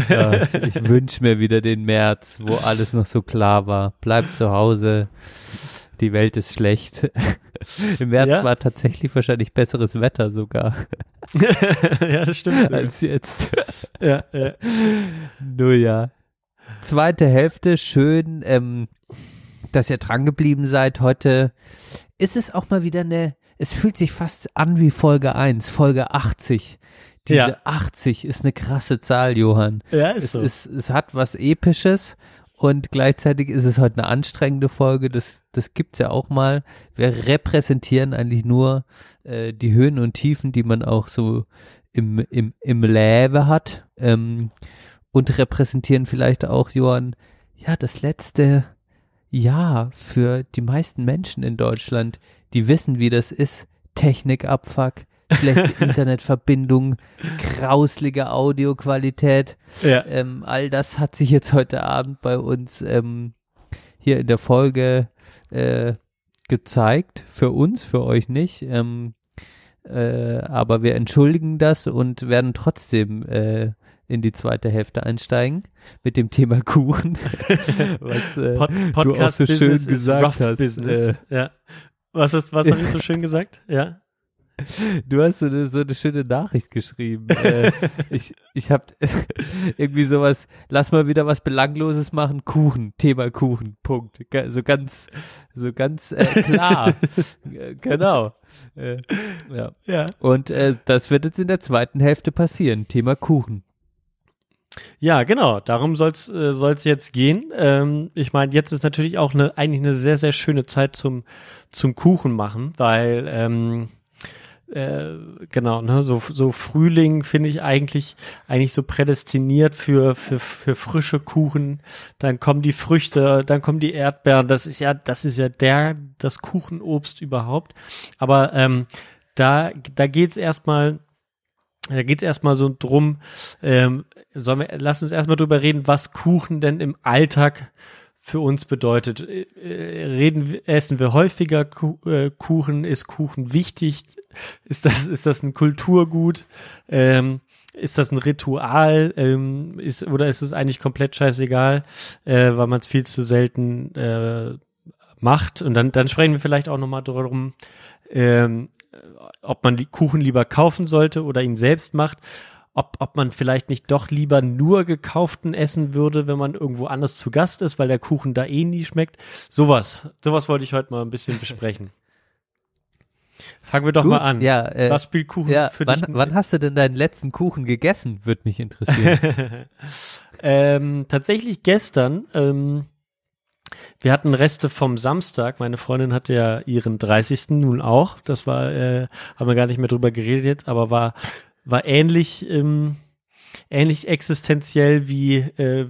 Ja, ich wünsche mir wieder den März, wo alles noch so klar war. Bleib zu Hause. Die Welt ist schlecht. Im März Ja? war tatsächlich wahrscheinlich besseres Wetter sogar ja, das stimmt. als jetzt. Ja, ja. Nur ja. Zweite Hälfte, schön, ähm, dass ihr dran geblieben seid. Heute ist es auch mal wieder eine, es fühlt sich fast an wie Folge 1, Folge 80. Diese Ja. 80 ist eine krasse Zahl, Johann. Ja, ist Es, so. ist, es hat was Episches und gleichzeitig ist es heute eine anstrengende Folge. Das, das gibt's ja auch mal. Wir repräsentieren eigentlich nur äh, die Höhen und Tiefen, die man auch so im, im, im Leben hat. Ähm, und repräsentieren vielleicht auch, Johann, ja, das letzte Jahr für die meisten Menschen in Deutschland, die wissen, wie das ist. Technikabfuck, schlechte Internetverbindung, grauslige Audioqualität. ja. Ähm, all das hat sich jetzt heute Abend bei uns ähm, hier in der Folge äh, gezeigt. Für uns, für euch nicht. Ähm, äh, aber wir entschuldigen das und werden trotzdem äh, in die zweite Hälfte einsteigen mit dem Thema Kuchen. was äh, Pod du auch so schön Business gesagt hast. Äh, ja. Was ist, was habe ich so schön gesagt? Ja. Du hast so eine, so eine schöne Nachricht geschrieben. äh, ich ich habe irgendwie sowas, lass mal wieder was Belangloses machen, Kuchen, Thema Kuchen, Punkt. So ganz, so ganz äh, klar. Äh, genau. Äh, ja. Ja. Und äh, das wird jetzt in der zweiten Hälfte passieren, Thema Kuchen. Ja, genau. Darum soll's äh, soll's jetzt gehen. Ähm, ich meine, jetzt ist natürlich auch eine eigentlich eine sehr sehr schöne Zeit zum zum Kuchen machen, weil ähm, äh, genau, ne, so so Frühling finde ich eigentlich eigentlich so prädestiniert für für für frische Kuchen. Dann kommen die Früchte, dann kommen die Erdbeeren. Das ist ja das ist ja der das Kuchenobst überhaupt. Aber ähm, da da geht's erstmal da geht's erstmal so drum, ähm, sollen wir, lass uns erstmal drüber reden, was Kuchen denn im Alltag für uns bedeutet. Äh, äh, Reden, essen wir häufiger äh, Kuchen? Ist Kuchen wichtig? Ist das, ist das ein Kulturgut? Ähm, ist das ein Ritual? Ähm, ist, oder ist es eigentlich komplett scheißegal, äh, weil man es viel zu selten äh, macht? Und dann, dann sprechen wir vielleicht auch nochmal darum, ähm, ob man die Kuchen lieber kaufen sollte oder ihn selbst macht, ob, ob man vielleicht nicht doch lieber nur gekauften essen würde, wenn man irgendwo anders zu Gast ist, weil der Kuchen da eh nie schmeckt. Sowas, sowas wollte ich heute mal ein bisschen besprechen. Fangen wir doch Gut, mal an. Ja, äh, Was spielt Kuchen ja für wann, dich? wann hast du denn deinen letzten Kuchen gegessen? Würde mich interessieren. ähm, tatsächlich gestern. Ähm, wir hatten Reste vom Samstag. Meine Freundin hatte ja ihren 30. nun auch. Das war, äh, haben wir gar nicht mehr drüber geredet jetzt, aber war, war ähnlich, ähm, ähnlich existenziell wie, äh,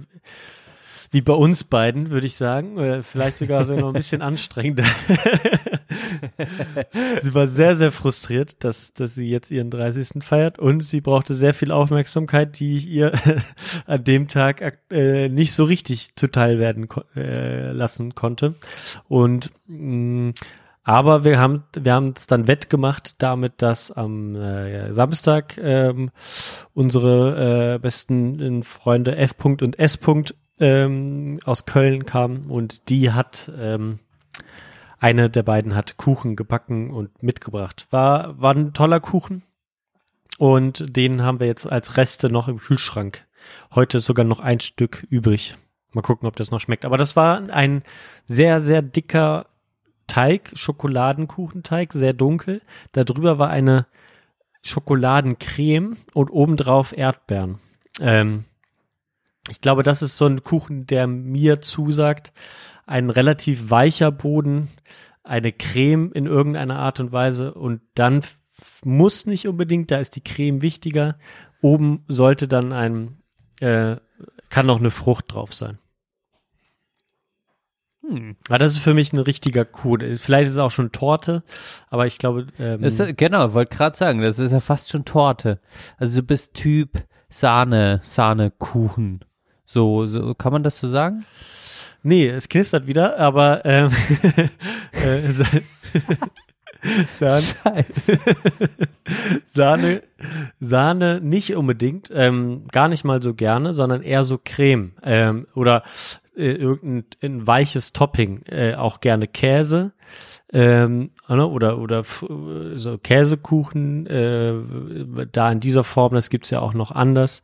wie bei uns beiden, würde ich sagen. Oder vielleicht sogar so noch ein bisschen anstrengender. sie war sehr, sehr frustriert, dass, dass sie jetzt ihren 30. feiert und sie brauchte sehr viel Aufmerksamkeit, die ich ihr an dem Tag äh, nicht so richtig zuteil werden ko äh, lassen konnte. Und mh, aber wir haben wir haben es dann wettgemacht damit, dass am äh, Samstag ähm, unsere äh, besten Freunde F. und S. Ähm, aus Köln kamen und die hat ähm, eine der beiden hat Kuchen gebacken und mitgebracht. War war ein toller Kuchen und den haben wir jetzt als Reste noch im Kühlschrank. Heute ist sogar noch ein Stück übrig. Mal gucken, ob das noch schmeckt. Aber das war ein sehr, sehr dicker Teig, Schokoladenkuchenteig, sehr dunkel. Darüber war eine Schokoladencreme und obendrauf Erdbeeren. Ähm, ich glaube, das ist so ein Kuchen, der mir zusagt. Ein relativ weicher Boden, eine Creme in irgendeiner Art und Weise und dann muss nicht unbedingt, da ist die Creme wichtiger. Oben sollte dann ein, äh, kann noch eine Frucht drauf sein. Hm. Ja, das ist für mich ein richtiger Kuh. Vielleicht ist es auch schon Torte, aber ich glaube. Ähm, ist, genau, wollte gerade sagen, das ist ja fast schon Torte. Also du bist Typ Sahne, Sahnekuchen. So, so kann man das so sagen? Nee, es knistert wieder, aber ähm, äh, Sahne, Scheiße. Sahne, Sahne nicht unbedingt, ähm, gar nicht mal so gerne, sondern eher so Creme ähm, oder äh, irgendein weiches Topping, äh, auch gerne Käse ähm, ne, oder oder so Käsekuchen, äh, da in dieser Form, das gibt's ja auch noch anders,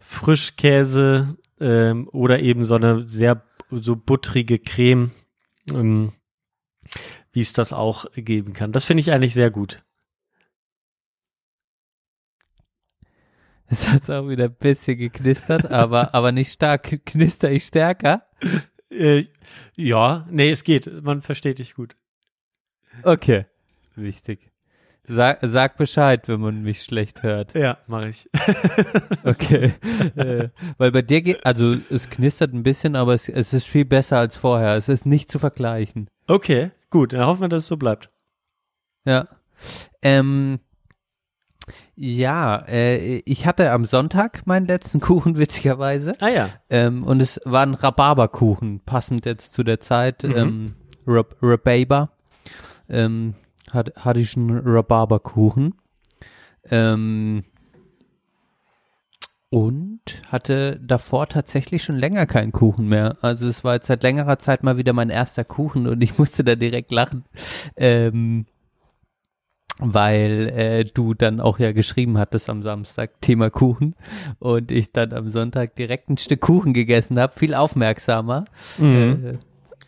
Frischkäse ähm, oder eben so eine sehr so buttrige Creme, ähm, wie es das auch geben kann. Das finde ich eigentlich sehr gut. Es hat auch wieder ein bisschen geknistert, aber, aber nicht stark. Knister ich stärker? Äh, ja, nee, es geht. Man versteht dich gut. Okay, wichtig. Sag, sag Bescheid, wenn man mich schlecht hört. Ja, mache ich. okay. äh, weil bei dir geht, also es knistert ein bisschen, aber es, es ist viel besser als vorher. Es ist nicht zu vergleichen. Okay, gut. Dann hoffen wir, dass es so bleibt. Ja. Ähm, ja, äh, ich hatte am Sonntag meinen letzten Kuchen, witzigerweise. Ah ja. Ähm, und es war ein Rhabarberkuchen, passend jetzt zu der Zeit. Mhm. Ähm, Rhabarber. Ähm, hat, hatte ich einen Rhabarberkuchen. Ähm, und hatte davor tatsächlich schon länger keinen Kuchen mehr. Also es war jetzt seit längerer Zeit mal wieder mein erster Kuchen und ich musste da direkt lachen. Ähm, weil äh, du dann auch ja geschrieben hattest am Samstag Thema Kuchen und ich dann am Sonntag direkt ein Stück Kuchen gegessen habe, viel aufmerksamer mhm. äh,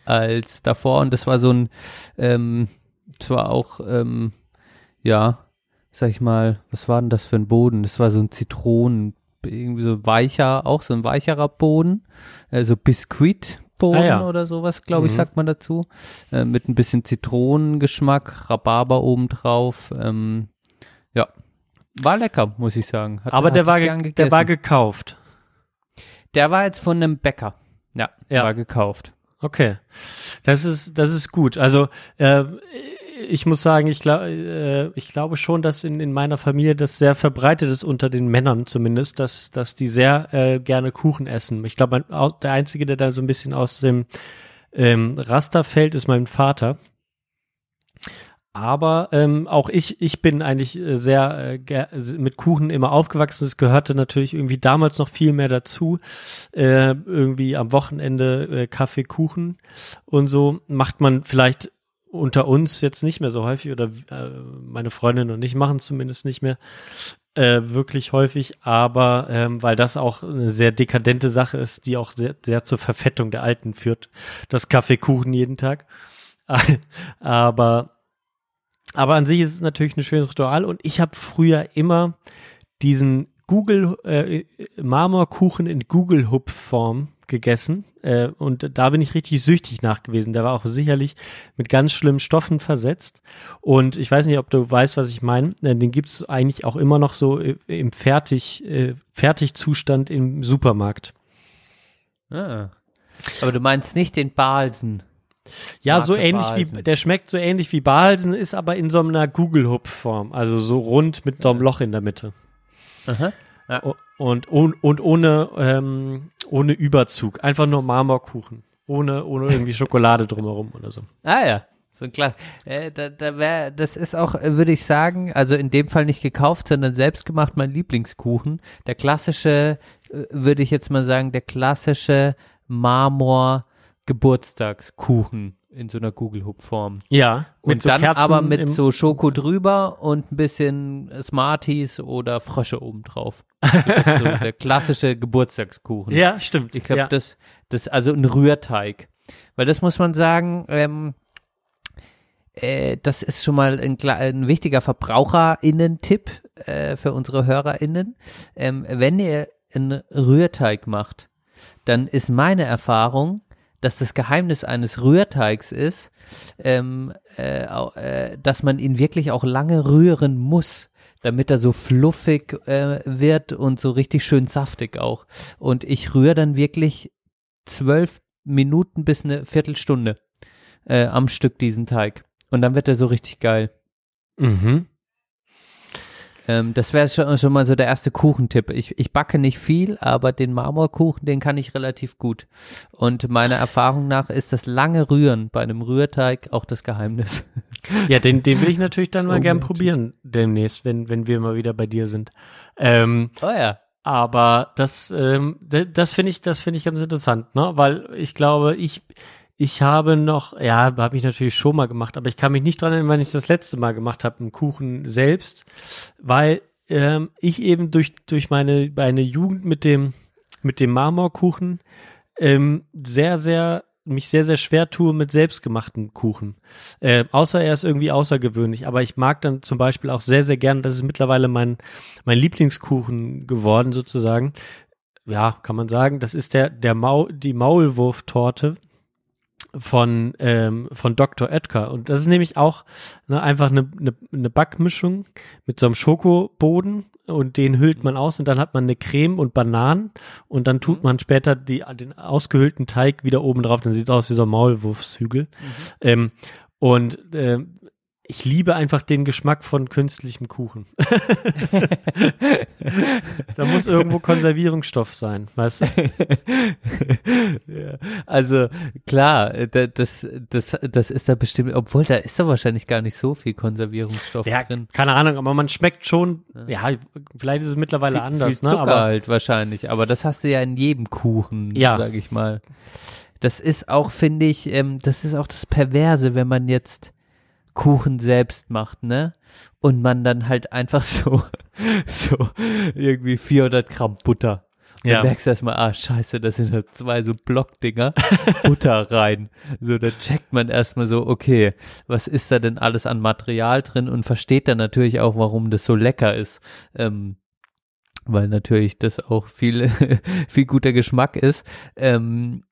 als davor und das war so ein ähm, zwar auch ähm, ja sag ich mal was war denn das für ein Boden das war so ein Zitronen irgendwie so weicher auch so ein weicherer Boden also Biskuit Bohnen ah, ja. oder sowas, glaube ich, mhm. sagt man dazu. Äh, mit ein bisschen Zitronengeschmack, Rhabarber obendrauf. Ähm, ja, war lecker, muss ich sagen. Hat, Aber der, war der war gekauft. Der war jetzt von einem Bäcker. Ja, ja. war gekauft. Okay, das ist das ist gut. Also äh, ich muss sagen, ich, glaub, äh, ich glaube schon, dass in, in meiner Familie das sehr verbreitet ist unter den Männern zumindest, dass, dass die sehr äh, gerne Kuchen essen. Ich glaube, der Einzige, der da so ein bisschen aus dem ähm, Raster fällt, ist mein Vater. Aber ähm, auch ich, ich bin eigentlich äh, sehr äh, mit Kuchen immer aufgewachsen. Es gehörte natürlich irgendwie damals noch viel mehr dazu. Äh, irgendwie am Wochenende äh, Kaffee, Kuchen und so macht man vielleicht unter uns jetzt nicht mehr so häufig oder äh, meine Freundin und ich machen es zumindest nicht mehr äh, wirklich häufig, aber ähm, weil das auch eine sehr dekadente Sache ist, die auch sehr, sehr zur Verfettung der Alten führt, das Kaffeekuchen jeden Tag. aber aber an sich ist es natürlich ein schönes Ritual. Und ich habe früher immer diesen Google äh, Marmorkuchen in Google Hub Form gegessen äh, und da bin ich richtig süchtig nach gewesen. Der war auch sicherlich mit ganz schlimmen Stoffen versetzt. Und ich weiß nicht, ob du weißt, was ich meine. Äh, den gibt's eigentlich auch immer noch so im Fertig, äh, Fertigzustand im Supermarkt. Ah. Aber du meinst nicht den Balsen. Ja, so Marke ähnlich wie, Balsen. der schmeckt so ähnlich wie Balsen, ist aber in so einer Google-Hub-Form. Also so rund mit so einem Loch in der Mitte. Aha. Ja. Und, und, und ohne, ähm, ohne Überzug. Einfach nur Marmorkuchen. Ohne, ohne irgendwie Schokolade drumherum oder so. Ah ja, so klar. Äh, da, da wär, das ist auch, äh, würde ich sagen, also in dem Fall nicht gekauft, sondern selbst gemacht mein Lieblingskuchen. Der klassische, äh, würde ich jetzt mal sagen, der klassische Marmor Geburtstagskuchen in so einer Google-Hub-Form. Ja. Und dann aber mit so Schoko drüber und ein bisschen Smarties oder Frösche obendrauf. Also das ist so der klassische Geburtstagskuchen. Ja, stimmt. Ich glaube, ja. das, das, also ein Rührteig. Weil das muss man sagen, ähm, äh, das ist schon mal ein, ein wichtiger VerbraucherInnen-Tipp äh, für unsere HörerInnen. Ähm, wenn ihr einen Rührteig macht, dann ist meine Erfahrung, dass das Geheimnis eines Rührteigs ist, ähm, äh, äh, dass man ihn wirklich auch lange rühren muss, damit er so fluffig äh, wird und so richtig schön saftig auch. Und ich rühre dann wirklich zwölf Minuten bis eine Viertelstunde äh, am Stück diesen Teig. Und dann wird er so richtig geil. Mhm. Ähm, das wäre schon, schon mal so der erste Kuchentipp. Ich, ich backe nicht viel, aber den Marmorkuchen, den kann ich relativ gut. Und meiner Erfahrung nach ist das lange Rühren bei einem Rührteig auch das Geheimnis. Ja, den, den will ich natürlich dann mal Oh gern Gott. probieren demnächst, wenn, wenn wir mal wieder bei dir sind. Ähm, Oh ja. aber das, ähm, das finde ich, das finde ich ganz interessant, ne? Weil ich glaube, ich, ich habe noch, ja, habe ich natürlich schon mal gemacht, aber ich kann mich nicht dran erinnern, wann ich das letzte Mal gemacht habe, einen Kuchen selbst, weil ähm, ich eben durch, durch meine, meine Jugend mit dem, mit dem Marmorkuchen ähm, sehr, sehr, mich sehr, sehr schwer tue mit selbstgemachten Kuchen. Äh, außer er ist irgendwie außergewöhnlich. Aber ich mag dann zum Beispiel auch sehr, sehr gern, das ist mittlerweile mein, mein Lieblingskuchen geworden, sozusagen. Ja, kann man sagen. Das ist der, der Mau, die Maulwurftorte von, ähm, von Dr. Oetker. Und das ist nämlich auch ne, einfach eine, eine, eine Backmischung mit so einem Schokoboden und den hüllt man aus und dann hat man eine Creme und Bananen und dann tut man später die, den ausgehöhlten Teig wieder oben drauf. Dann sieht es aus wie so ein Maulwurfshügel. Ähm, und ähm, ich liebe einfach den Geschmack von künstlichem Kuchen. da muss irgendwo Konservierungsstoff sein, weißt du? ja. Also klar, äh, da- das, das, das ist da bestimmt, obwohl da ist da wahrscheinlich gar nicht so viel Konservierungsstoff Ja, drin. keine Ahnung, aber man schmeckt schon, ja, vielleicht ist es mittlerweile viel, anders, viel ne? Zucker Aber halt wahrscheinlich, aber das hast du ja in jedem Kuchen, Ja. sag ich mal. Das ist auch, finde ich, ähm, das ist auch das Perverse, wenn man jetzt Kuchen selbst macht, ne? Und man dann halt einfach so, so irgendwie 400 Gramm Butter. Und Ja. dann merkst du erstmal, ah, scheiße, das sind halt zwei so Blockdinger, Butter rein. So, da checkt man erstmal so, okay, was ist da denn alles an Material drin und versteht dann natürlich auch, warum das so lecker ist. Ähm, weil natürlich das auch viel, viel guter Geschmack ist. Ähm,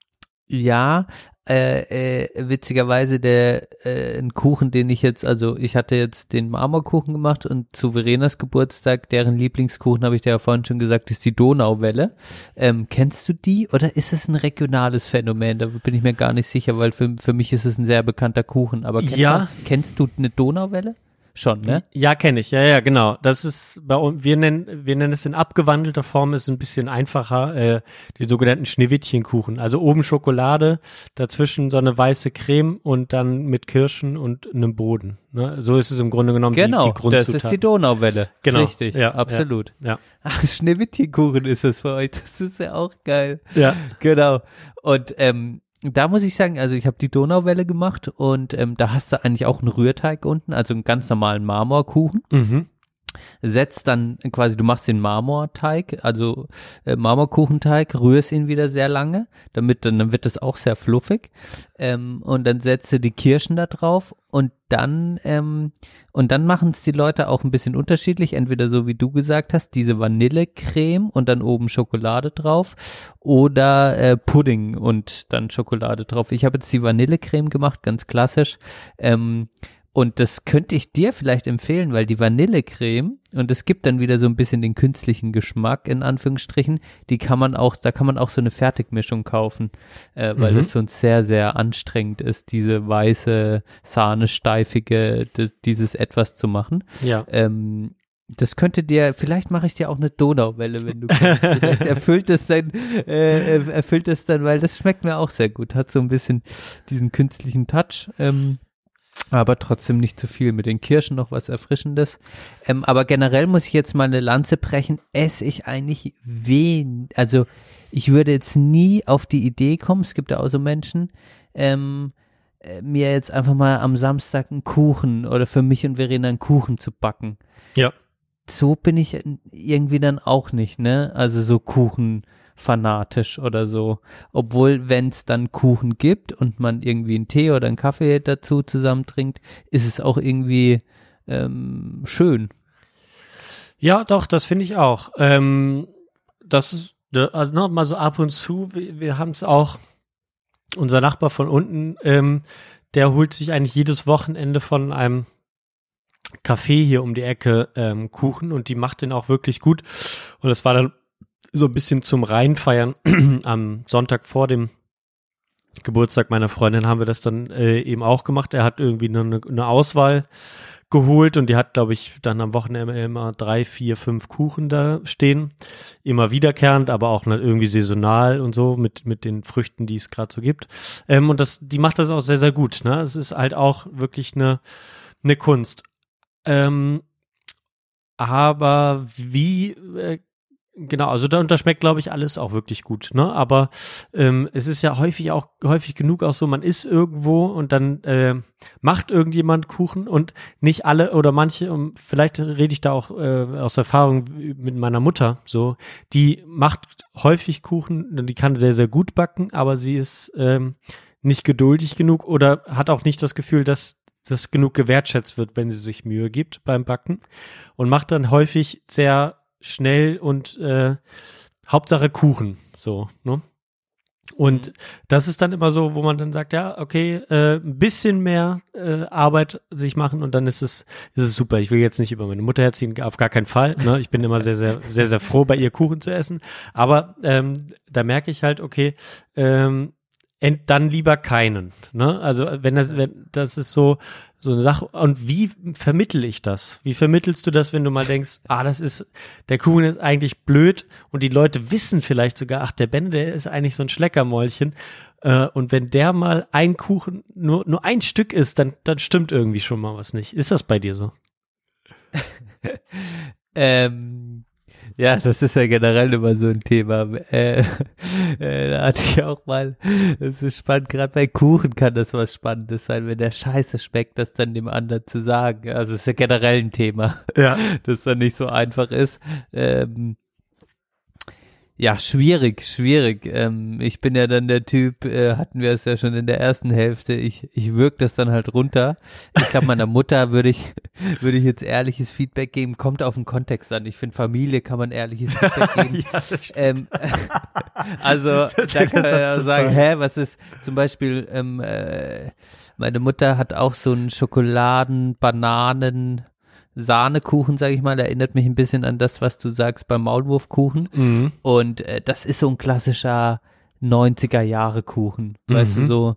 ja, äh, äh, witzigerweise der äh, ein Kuchen, den ich jetzt, also ich hatte jetzt den Marmorkuchen gemacht und zu Verenas Geburtstag, deren Lieblingskuchen, habe ich dir ja vorhin schon gesagt, ist die Donauwelle. Ähm, kennst du die oder ist es ein regionales Phänomen? Da bin ich mir gar nicht sicher, weil für, für mich ist es ein sehr bekannter Kuchen. Aber kennt Ja. man, kennst du eine Donauwelle? Schon, ne? Ja, kenne ich. Ja, ja, genau. Das ist bei uns, wir nennen, wir nennen es in abgewandelter Form, ist ein bisschen einfacher, äh, die sogenannten Schneewittchenkuchen. Also oben Schokolade, dazwischen so eine weiße Creme und dann mit Kirschen und einem Boden. Ne? So ist es im Grunde genommen Genau, die, die Grundzutat. das ist die Donauwelle. Genau, Richtig, ja, absolut. ja. Ach, Schneewittchenkuchen ist das für euch. Das ist ja auch geil. Ja. Genau. Und ähm, da muss ich sagen, also ich habe die Donauwelle gemacht und ähm, da hast du eigentlich auch einen Rührteig unten, also einen ganz normalen Marmorkuchen. Mhm. Setzt dann quasi, du machst den Marmorteig, also äh, Marmorkuchenteig, rührst ihn wieder sehr lange, damit dann, dann wird das auch sehr fluffig. Ähm, und dann setzt du die Kirschen da drauf und dann ähm, und dann machen es die Leute auch ein bisschen unterschiedlich, entweder so wie du gesagt hast, diese Vanillecreme und dann oben Schokolade drauf oder äh, Pudding und dann Schokolade drauf. Ich habe jetzt die Vanillecreme gemacht, ganz klassisch. Ähm, Und das könnte ich dir vielleicht empfehlen, weil die Vanillecreme, und es gibt dann wieder so ein bisschen den künstlichen Geschmack, in Anführungsstrichen, die kann man auch, da kann man auch so eine Fertigmischung kaufen, äh, weil Mhm. es sonst sehr, sehr anstrengend ist, diese weiße, sahnesteifige, dieses etwas zu machen. Ja. Ähm, das könnte dir, vielleicht mache ich dir auch eine Donauwelle, wenn du kommst. Vielleicht erfüllt es dann, äh, äh, erfüllt es dann, weil das schmeckt mir auch sehr gut. Hat so ein bisschen diesen künstlichen Touch, ähm, aber trotzdem nicht zu viel. Mit den Kirschen noch was Erfrischendes. Ähm, aber generell muss ich jetzt mal eine Lanze brechen. Esse ich eigentlich wen, also ich würde jetzt nie auf die Idee kommen, es gibt ja auch so Menschen, ähm, äh, mir jetzt einfach mal am Samstag einen Kuchen oder für mich und Verena einen Kuchen zu backen Ja. so bin ich irgendwie dann auch nicht, ne? Also so Kuchen fanatisch oder so. Obwohl, wenn es dann Kuchen gibt und man irgendwie einen Tee oder einen Kaffee dazu zusammen trinkt, ist es auch irgendwie ähm, schön. Ja, doch, das finde ich auch. Ähm, das ist, da- also noch mal so ab und zu, wir, wir haben es auch, unser Nachbar von unten, ähm, der holt sich eigentlich jedes Wochenende von einem Café hier um die Ecke ähm, Kuchen und die macht den auch wirklich gut. Und das war dann so ein bisschen zum Reinfeiern am Sonntag vor dem Geburtstag meiner Freundin haben wir das dann äh, eben auch gemacht. Er hat irgendwie eine, eine Auswahl geholt und die hat, glaube ich, dann am Wochenende immer drei, vier, fünf Kuchen da stehen. Immer wiederkehrend, aber auch ne, irgendwie saisonal und so mit, mit den Früchten, die es gerade so gibt. Ähm, und das, die macht das auch sehr, sehr gut. Ne? Es ist halt auch wirklich eine, eine Kunst. Ähm, aber wie, äh, genau, also da, und da schmeckt, glaube ich, alles auch wirklich gut, ne? Aber ähm, es ist ja häufig auch, häufig genug auch so, man ist irgendwo und dann äh, macht irgendjemand Kuchen und nicht alle oder manche, um, vielleicht rede ich da auch äh, aus Erfahrung mit meiner Mutter so, die macht häufig Kuchen, die kann sehr, sehr gut backen, aber sie ist ähm, nicht geduldig genug oder hat auch nicht das Gefühl, dass das genug gewertschätzt wird, wenn sie sich Mühe gibt beim Backen und macht dann häufig sehr schnell und äh, Hauptsache Kuchen, so, ne? Und das ist dann immer so, wo man dann sagt, ja, okay, äh, ein bisschen mehr äh, Arbeit sich machen und dann ist es, ist es super. Ich will jetzt nicht über meine Mutter herziehen, auf gar keinen Fall. Ne? Ich bin immer sehr, sehr, sehr, sehr froh, bei ihr Kuchen zu essen. Aber ähm, da merke ich halt, okay, ähm, dann lieber keinen. Ne? Also wenn das, wenn das ist so so eine Sache. Und wie vermittel ich das? Wie vermittelst du das, wenn du mal denkst, ah, das ist der Kuchen ist eigentlich blöd und die Leute wissen vielleicht sogar, ach, der Ben, der ist eigentlich so ein Schleckermäulchen. Äh, und wenn der mal ein Kuchen nur nur ein Stück ist, dann dann stimmt irgendwie schon mal was nicht. Ist das bei dir so? Ähm, ja, das ist ja generell immer so ein Thema. Äh, äh, da hatte ich auch mal, das ist spannend, gerade bei Kuchen kann das was Spannendes sein, wenn der Scheiße schmeckt, das dann dem anderen zu sagen. Also es ist ja generell ein Thema, Ja. das dann nicht so einfach ist. Ähm, ja, schwierig, schwierig. Ähm, ich bin ja dann der Typ, äh, hatten wir es ja schon in der ersten Hälfte, ich, ich wirk das dann halt runter. Ich glaube, meiner Mutter würde ich, würde ich jetzt ehrliches Feedback geben, kommt auf den Kontext an. Ich finde, Familie kann man ehrliches Feedback geben. ähm, also, da kann man ja sagen, hä, was ist zum Beispiel, ähm, äh, meine Mutter hat auch so einen Schokoladen, Bananen, Sahnekuchen, sage ich mal, erinnert mich ein bisschen an das, was du sagst beim Maulwurfkuchen. Mhm. Und äh, das ist so ein klassischer 90er Jahre Kuchen. Weißt du, Mhm. so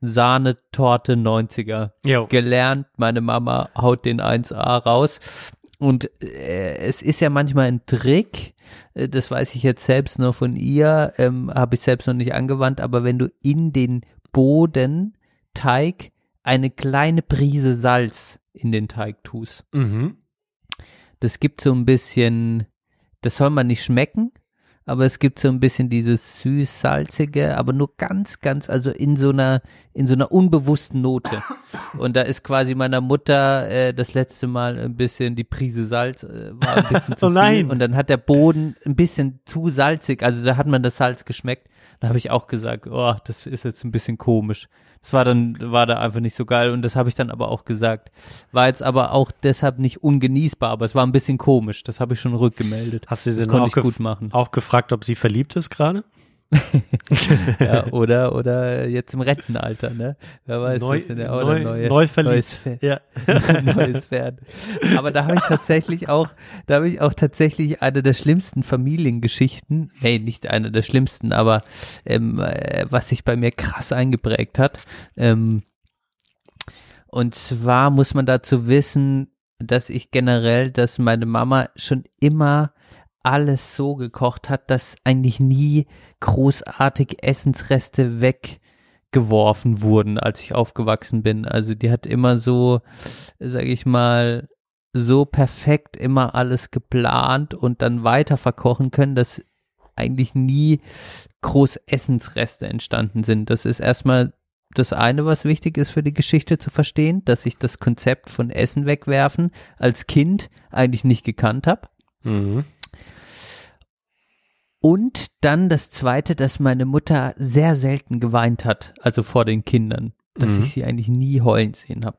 Sahnetorte 90er. Jo. Gelernt, meine Mama haut den 1A raus. Und äh, es ist ja manchmal ein Trick, äh, das weiß ich jetzt selbst nur von ihr, ähm, habe ich selbst noch nicht angewandt, aber wenn du in den Bodenteig eine kleine Prise Salz in den Teig tust, Mhm. das gibt so ein bisschen, das soll man nicht schmecken, aber es gibt so ein bisschen dieses süß-salzige, aber nur ganz, ganz, also in so einer, in so einer unbewussten Note. Und da ist quasi meiner Mutter äh, das letzte Mal ein bisschen die Prise Salz äh, war ein bisschen zu Oh viel und dann hat der Boden ein bisschen zu salzig, also da hat man das Salz geschmeckt. Da habe ich auch gesagt, oh, das ist jetzt ein bisschen komisch. Das war dann, war da einfach nicht so geil und das habe ich dann aber auch gesagt. War jetzt aber auch deshalb nicht ungenießbar, aber es war ein bisschen komisch. Das habe ich schon rückgemeldet. Hast du sie das konnte auch, ich gut machen. auch gefragt, ob sie verliebt ist gerade? ja, oder, oder jetzt im Rentenalter, ne? Wer weiß, Neu- das sind ja auch neu- neue, neu neues Pferd. Ja. neues Pferd. Aber da habe ich tatsächlich auch, da habe ich auch tatsächlich eine der schlimmsten Familiengeschichten, nee, nicht eine der schlimmsten, aber ähm, äh, was sich bei mir krass eingeprägt hat. Ähm, und zwar muss man dazu wissen, dass ich generell, dass meine Mama schon immer alles so gekocht hat, dass eigentlich nie großartig Essensreste weggeworfen wurden, als ich aufgewachsen bin. Also die hat immer so, sage ich mal, so perfekt immer alles geplant und dann weiter verkochen können, dass eigentlich nie groß Essensreste entstanden sind. Das ist erstmal das eine, was wichtig ist für die Geschichte zu verstehen, dass ich das Konzept von Essen wegwerfen als Kind eigentlich nicht gekannt habe. Mhm. Und dann das zweite, dass meine Mutter sehr selten geweint hat, also vor den Kindern, dass Mhm. ich sie eigentlich nie heulen sehen habe.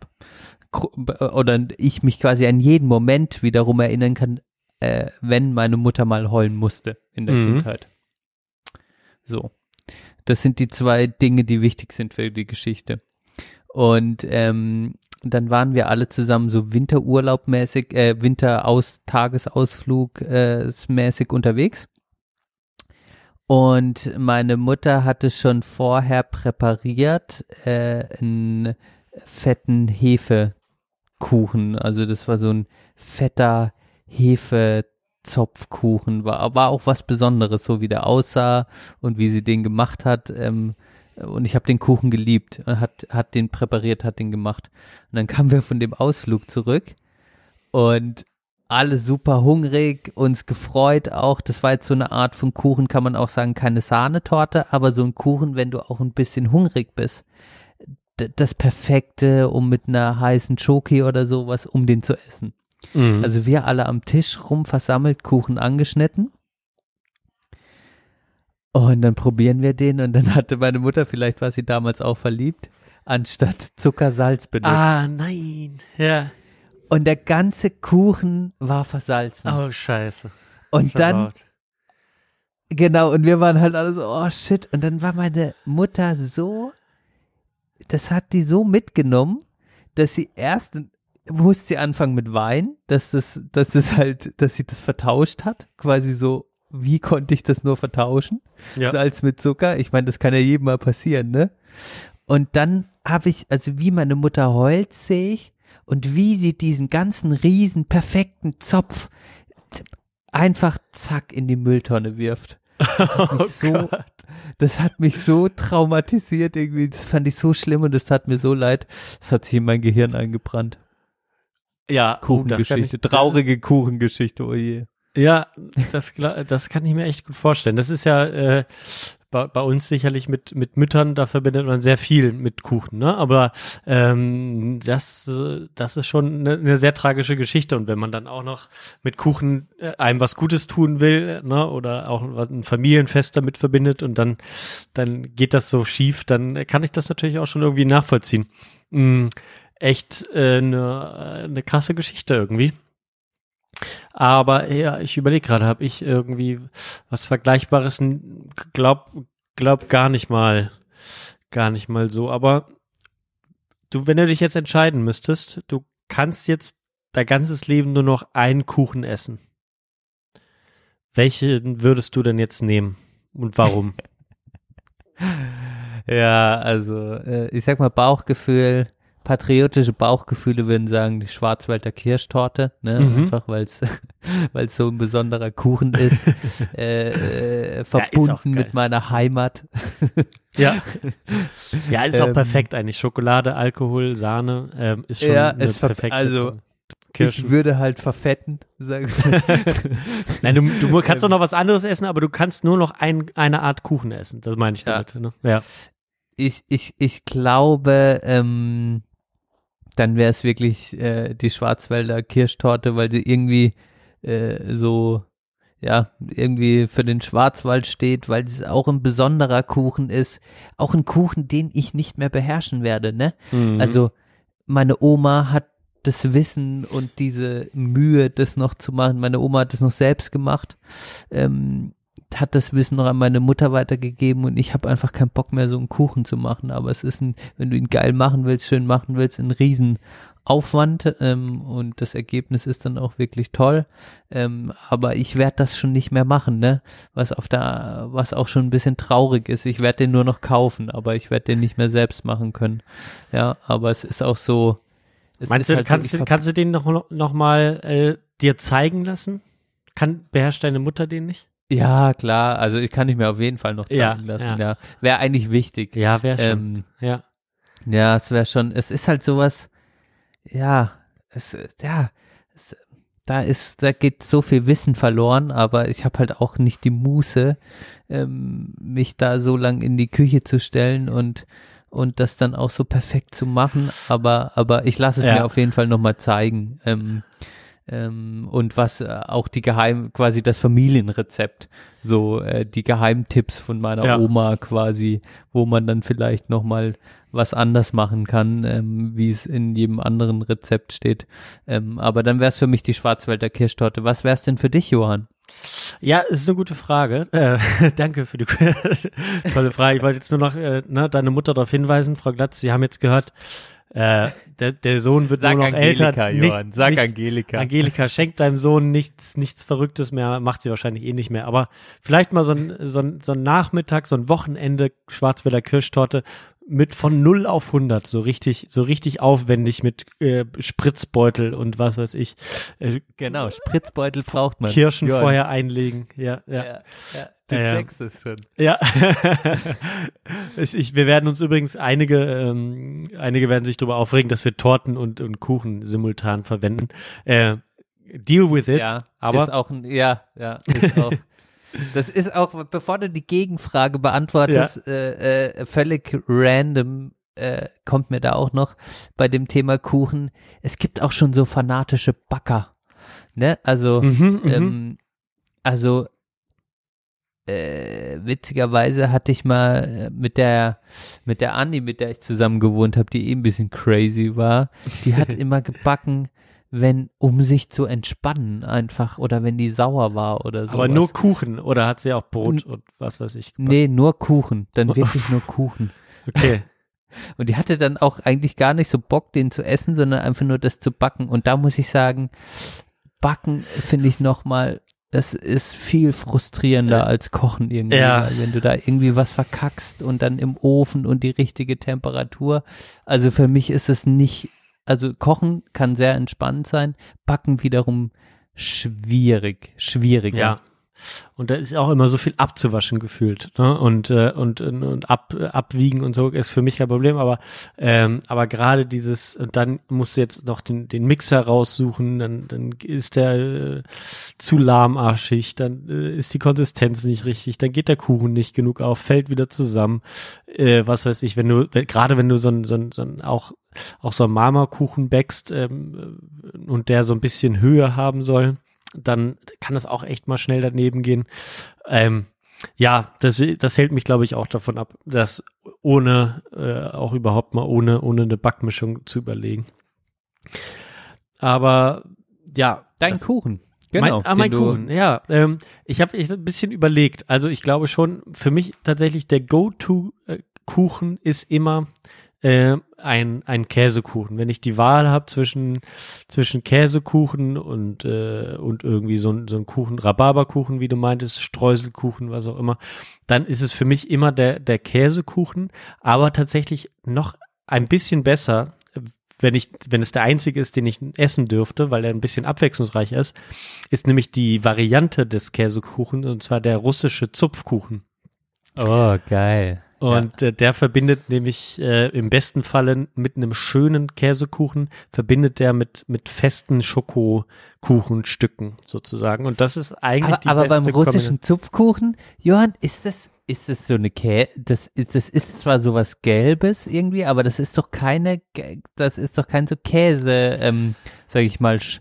Oder ich mich quasi an jeden Moment wiederum erinnern kann, äh, wenn meine Mutter mal heulen musste in der Mhm. Kindheit. So. Das sind die zwei Dinge, die wichtig sind für die Geschichte. Und ähm, dann waren wir alle zusammen so Winterurlaubmäßig, äh, Winteraus, Tagesausflug äh, unterwegs. Und meine Mutter hatte schon vorher präpariert äh, einen fetten Hefekuchen. Also das war so ein fetter Hefezopfkuchen. War, war auch was Besonderes, so wie der aussah und wie sie den gemacht hat. Ähm, und ich habe den Kuchen geliebt. Hat, hat den präpariert, hat den gemacht. Und dann kamen wir von dem Ausflug zurück und alle super hungrig, uns gefreut auch. Das war jetzt so eine Art von Kuchen, kann man auch sagen, keine Sahnetorte, aber so ein Kuchen, wenn du auch ein bisschen hungrig bist. D das Perfekte, um mit einer heißen Schoki oder sowas, um den zu essen. Mhm. Also wir alle am Tisch rum versammelt, Kuchen angeschnitten. Und dann probieren wir den und dann hatte meine Mutter, vielleicht war sie damals auch verliebt, anstatt Zucker Salz benutzt. ah, nein. Ja. Und der ganze Kuchen war versalzen. Oh, scheiße. und dann, Versaut. genau, und wir waren halt alle so, oh shit. Und dann war meine Mutter so, das hat die so mitgenommen, dass sie erst musste sie anfangen mit Wein, dass das, dass das halt, dass sie das vertauscht hat, quasi so, wie konnte ich das nur vertauschen? Ja. Salz mit Zucker. Ich meine, das kann ja jedem mal passieren, ne? Und dann habe ich, also wie meine Mutter heult, sehe ich, und wie sie diesen ganzen riesen perfekten Zopf einfach zack in die Mülltonne wirft. Das hat mich so, das hat mich so traumatisiert irgendwie. Das fand ich so schlimm und das tat mir so leid. Das hat sich in mein Gehirn eingebrannt. Ja, oh, Kuchengeschichte, ich- das traurige Kuchengeschichte, oh je. Ja, das, das kann ich mir echt gut vorstellen. Das ist ja äh, bei, bei uns sicherlich mit, mit Müttern, da verbindet man sehr viel mit Kuchen, ne? Aber ähm, das, äh, das ist schon eine, eine sehr tragische Geschichte. Und wenn man dann auch noch mit Kuchen äh, einem was Gutes tun will, ne? Oder auch ein Familienfest damit verbindet und dann, dann geht das so schief, dann kann ich das natürlich auch schon irgendwie nachvollziehen. Mm, echt äh, eine, eine krasse Geschichte irgendwie. Aber ja, ich überlege gerade, habe ich irgendwie was Vergleichbares? Glaub, glaub gar nicht mal, gar nicht mal so. Aber du, wenn du dich jetzt entscheiden müsstest, du kannst jetzt dein ganzes Leben nur noch einen Kuchen essen. Welchen würdest du denn jetzt nehmen und warum? Ja, also äh, ich sag mal Bauchgefühl, patriotische Bauchgefühle würden sagen die Schwarzwälder Kirschtorte, ne? Mhm. Einfach weil es so ein besonderer Kuchen ist, äh, äh, verbunden geil. mit meiner Heimat. ja. Ja, ist auch Ähm, perfekt eigentlich. Schokolade, Alkohol, Sahne ähm, ist schon Ja, eine ver- perfekte. also, Kirschen. Ich würde halt verfetten, sagen. Nein, du, du kannst doch Ähm. noch was anderes essen, aber du kannst nur noch ein, eine Art Kuchen essen. Das meine ich Ja. damit. Ne? Ja. ich, ich, ich glaube, ähm, dann wäre es wirklich äh, die Schwarzwälder Kirschtorte, weil sie irgendwie äh, so, ja, irgendwie für den Schwarzwald steht, weil es auch ein besonderer Kuchen ist. Auch ein Kuchen, den ich nicht mehr beherrschen werde, ne? Mhm. Also, meine Oma hat das Wissen und diese Mühe, das noch zu machen. Meine Oma hat das noch selbst gemacht. Ähm, hat das Wissen noch an meine Mutter weitergegeben und ich habe einfach keinen Bock mehr, so einen Kuchen zu machen. Aber es ist ein, wenn du ihn geil machen willst, schön machen willst, ein Riesenaufwand ähm, und das Ergebnis ist dann auch wirklich toll. Ähm, aber ich werde das schon nicht mehr machen, ne? Was auf der, was auch schon ein bisschen traurig ist. Ich werde den nur noch kaufen, aber ich werde den nicht mehr selbst machen können. Ja, aber es ist auch so. Es Meinst du, halt kannst, du, kannst du den noch, noch mal äh, dir zeigen lassen? Kann, beherrscht deine Mutter den nicht? Ja, klar. Also ich kann ich mir auf jeden Fall noch zeigen Ja, lassen. ja. Ja, wäre eigentlich wichtig. Ja, wäre schon. Ähm, ja. Ja, es wäre schon, es ist halt sowas, ja, es, ja, es, da ist, da geht so viel Wissen verloren, aber ich habe halt auch nicht die Muße, ähm, mich da so lang in die Küche zu stellen und und das dann auch so perfekt zu machen, aber aber ich lasse es Ja. mir auf jeden Fall nochmal zeigen. Ähm, ähm, und was äh, auch die Geheim, quasi das Familienrezept, so äh, die Geheimtipps von meiner Ja. Oma quasi, wo man dann vielleicht nochmal was anders machen kann, ähm, wie es in jedem anderen Rezept steht. Ähm, aber dann wäre es für mich die Schwarzwälder Kirschtorte. Was wäre es denn für dich, Johann? Ja, ist eine gute Frage. Äh, danke für die tolle Frage. Ich wollte jetzt nur noch äh, ne, deine Mutter darauf hinweisen, Frau Glatz, Sie haben jetzt gehört, äh, der, der Sohn wird nur noch älter. Nicht- nichts- Angelika. Angelika, schenkt deinem Sohn nichts, nichts Verrücktes mehr, macht sie wahrscheinlich eh nicht mehr. Aber vielleicht mal so ein, so ein, so ein Nachmittag, so ein Wochenende Schwarzwälder Kirschtorte mit von 0 auf 100, so richtig, so richtig aufwendig mit äh, Spritzbeutel und was weiß ich, äh, Genau, Spritzbeutel braucht man. Kirschen Johann. vorher einlegen. Ja, ja. Ja, ja, du Ja, ja. checkst es schon. Ja, ich, ich, wir werden uns übrigens einige, ähm, einige werden sich darüber aufregen, dass wir Torten und, und Kuchen simultan verwenden. Äh, deal with it. Ja, aber ist auch ein, ja, ja, ist auch. Das ist auch, bevor du die Gegenfrage beantwortest, äh, äh, völlig random äh, kommt mir da auch noch bei dem Thema Kuchen. Es gibt auch schon so fanatische Backer, ne? Also, Mhm, mhm. ähm, also äh, witzigerweise hatte ich mal äh, mit der mit der Anni, mit der ich zusammen gewohnt habe, die eh ein bisschen crazy war, die hat immer gebacken, wenn um sich zu entspannen einfach oder wenn die sauer war oder so. aber nur Kuchen oder hat sie auch Brot und was weiß ich. gebacken? Nee, nur Kuchen, dann wirklich nur Kuchen. Okay. Und die hatte dann auch eigentlich gar nicht so Bock, den zu essen, sondern einfach nur das zu backen. Und da muss ich sagen, Backen finde ich nochmal, das ist viel frustrierender als Kochen irgendwie. Ja. Wenn du da irgendwie was verkackst und dann im Ofen und die richtige Temperatur. Also für mich ist es nicht, also Kochen kann sehr entspannt sein, Backen wiederum schwierig, schwieriger. Ja. Und da ist auch immer so viel abzuwaschen gefühlt. Ne? Und, äh, und, und ab, abwiegen und so ist für mich kein Problem. Aber, ähm, aber gerade dieses, und dann musst du jetzt noch den, den Mixer raussuchen, dann, dann ist der äh, zu lahmarschig, dann äh, ist die Konsistenz nicht richtig, dann geht der Kuchen nicht genug auf, fällt wieder zusammen. Äh, was weiß ich, wenn du, wenn, gerade wenn du so ein, so ein, so ein auch, auch so einen Marmorkuchen backst ähm, und der so ein bisschen Höhe haben soll, dann kann das auch echt mal schnell daneben gehen. Ähm, ja, das, das hält mich, glaube ich, auch davon ab, das ohne, äh, auch überhaupt mal ohne, ohne eine Backmischung zu überlegen. Aber ja. Dein das- Kuchen. Genau. mein, ah, mein den du- Kuchen, ja. Ähm, ich habe ein bisschen überlegt. Also ich glaube schon, für mich tatsächlich der Go-To-Kuchen ist immer äh, ein, ein Käsekuchen. Wenn ich die Wahl habe zwischen, zwischen Käsekuchen und, äh, und irgendwie so ein, so ein Kuchen, Rhabarberkuchen, wie du meintest, Streuselkuchen, was auch immer, dann ist es für mich immer der, der Käsekuchen, aber tatsächlich noch ein bisschen besser, wenn ich, wenn es der einzige ist, den ich essen dürfte, weil er ein bisschen abwechslungsreich ist, ist nämlich die Variante des Käsekuchens und zwar der russische Zupfkuchen. Oh, geil. Und äh, der verbindet nämlich äh, im besten Falle mit einem schönen Käsekuchen, verbindet der mit, mit festen Schokokuchenstücken sozusagen. Und das ist eigentlich Aber, die aber beim russischen Zupfkuchen, Johann, ist das, ist das so eine Kä das, ist- das ist zwar sowas Gelbes irgendwie, aber das ist doch keine, das ist doch kein so Käse, ähm, sag ich mal, Sch-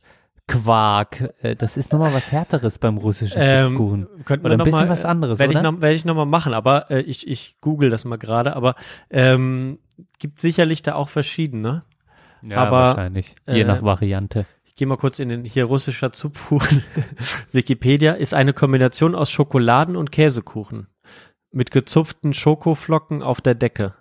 Quark. Äh, Das ist nochmal was härteres beim russischen. Ähm, könnten Oder ein bisschen mal, was anderes, Werde ich oder? noch, werde ich noch mal machen, aber äh, ich, ich google das mal gerade, aber ähm, gibt sicherlich da auch verschiedene. Ja, aber, wahrscheinlich. Je äh, nach Variante. gehe mal kurz in den hier russischer Zupfkuchen. Wikipedia ist eine Kombination aus Schokoladen und Käsekuchen mit gezupften Schokoflocken auf der Decke.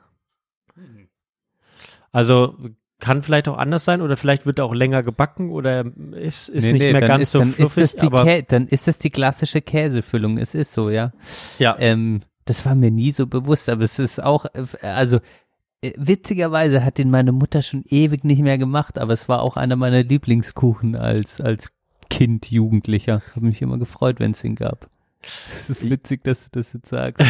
Also kann vielleicht auch anders sein oder vielleicht wird er auch länger gebacken oder ist, ist Nee, nicht nee, mehr ganz ist, so dann fluffig, ist das die dann ist das die klassische Käsefüllung. Es ist so, ja. ja. Ähm, das war mir nie so bewusst, aber es ist auch, also äh, witzigerweise hat den meine Mutter schon ewig nicht mehr gemacht, aber es war auch einer meiner Lieblingskuchen als, als Kind, Jugendlicher. Habe mich immer gefreut, wenn es ihn gab. Es ist witzig, dass du das jetzt sagst.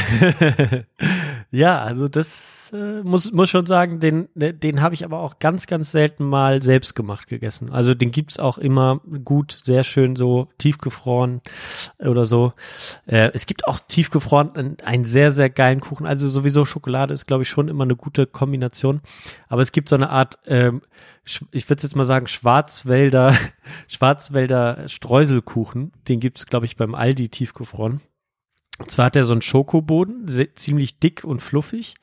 ja, also das äh, muss, muss schon sagen, den, den habe ich aber auch ganz, ganz selten mal selbst gemacht gegessen. Also den gibt's auch immer gut, sehr schön so tiefgefroren oder so. Äh, es gibt auch tiefgefroren einen, einen sehr, sehr geilen Kuchen. Also sowieso Schokolade ist, glaube ich, schon immer eine gute Kombination. Aber es gibt so eine Art, ähm, ich würde jetzt mal sagen, Schwarzwälder, Schwarzwälder Streuselkuchen. Den gibt's, glaube ich, beim Aldi tiefgefroren. Und zwar hat er so einen Schokoboden, ziemlich dick und fluffig.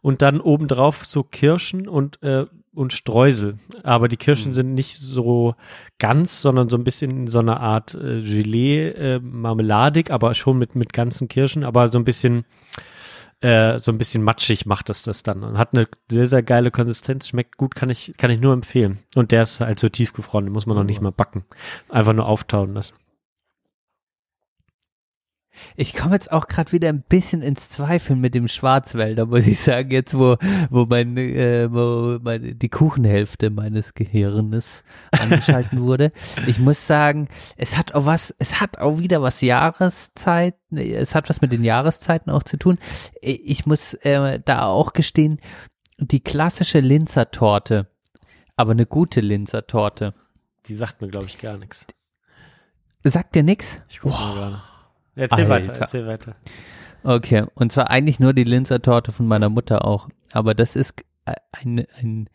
Und dann obendrauf so Kirschen und, äh, und Streusel. Aber die Kirschen sind nicht so ganz, sondern so ein bisschen in so einer Art äh, Gelee, äh, marmeladig, aber schon mit, mit ganzen Kirschen, aber so ein bisschen, äh, so ein bisschen matschig macht das das dann. Und hat eine sehr, sehr geile Konsistenz, schmeckt gut, kann ich, kann ich nur empfehlen. Und der ist halt so tiefgefroren, den muss man noch nicht mal backen. Einfach nur auftauen lassen. Ich komme jetzt auch gerade wieder ein bisschen ins Zweifeln mit dem Schwarzwälder, muss ich sagen, jetzt wo, wo mein, äh, wo meine, die Kuchenhälfte meines Gehirnes angeschalten wurde. Ich muss sagen, es hat auch was, es hat auch wieder was Jahreszeit, es hat was mit den Jahreszeiten auch zu tun. Ich muss äh, da auch gestehen, die klassische Linzer Torte, aber eine gute Linzer Torte. Die sagt mir, glaube ich, gar nichts. Sagt dir nix? Ich gucke mal gerade. Erzähl Alter. weiter, erzähl weiter. Okay, und zwar eigentlich nur die Linzer Torte von meiner Mutter auch. Aber das ist ein, ein,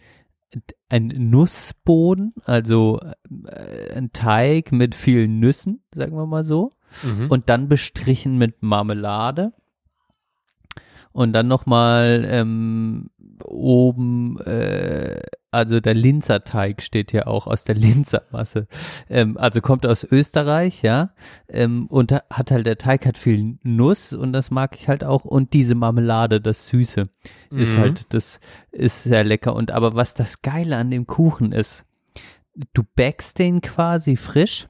ein Nussboden, also äh, ein Teig mit vielen Nüssen, sagen wir mal so. Mhm. Und dann bestrichen mit Marmelade. Und dann nochmal ähm, oben, äh, also der Linzer Teig steht ja auch aus der Linzer Masse. Ähm, also kommt aus Österreich, ja. Ähm, und hat halt der Teig hat viel Nuss und das mag ich halt auch. Und diese Marmelade, das Süße, ist Mhm. halt, das ist sehr lecker. Und aber was das Geile an dem Kuchen ist, du backst den quasi frisch.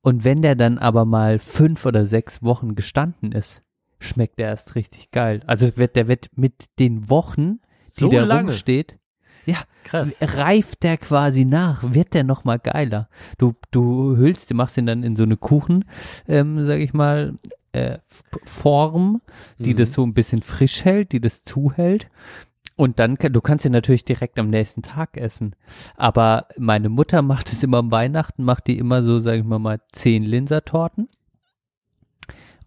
Und wenn der dann aber mal fünf oder sechs Wochen gestanden ist, schmeckt der erst richtig geil. Also wird, der wird mit den Wochen, die So der lange? rumsteht, ja, Krass. reift der quasi nach, wird der noch mal geiler. Du, du hüllst, du machst ihn dann in so eine Kuchen, ähm, sag ich mal, äh, Form, die Mhm. das so ein bisschen frisch hält, die das zuhält. Und dann, kann- du kannst ihn natürlich direkt am nächsten Tag essen. Aber meine Mutter macht es immer am Weihnachten, macht die immer so, sag ich mal, mal zehn Linsertorten.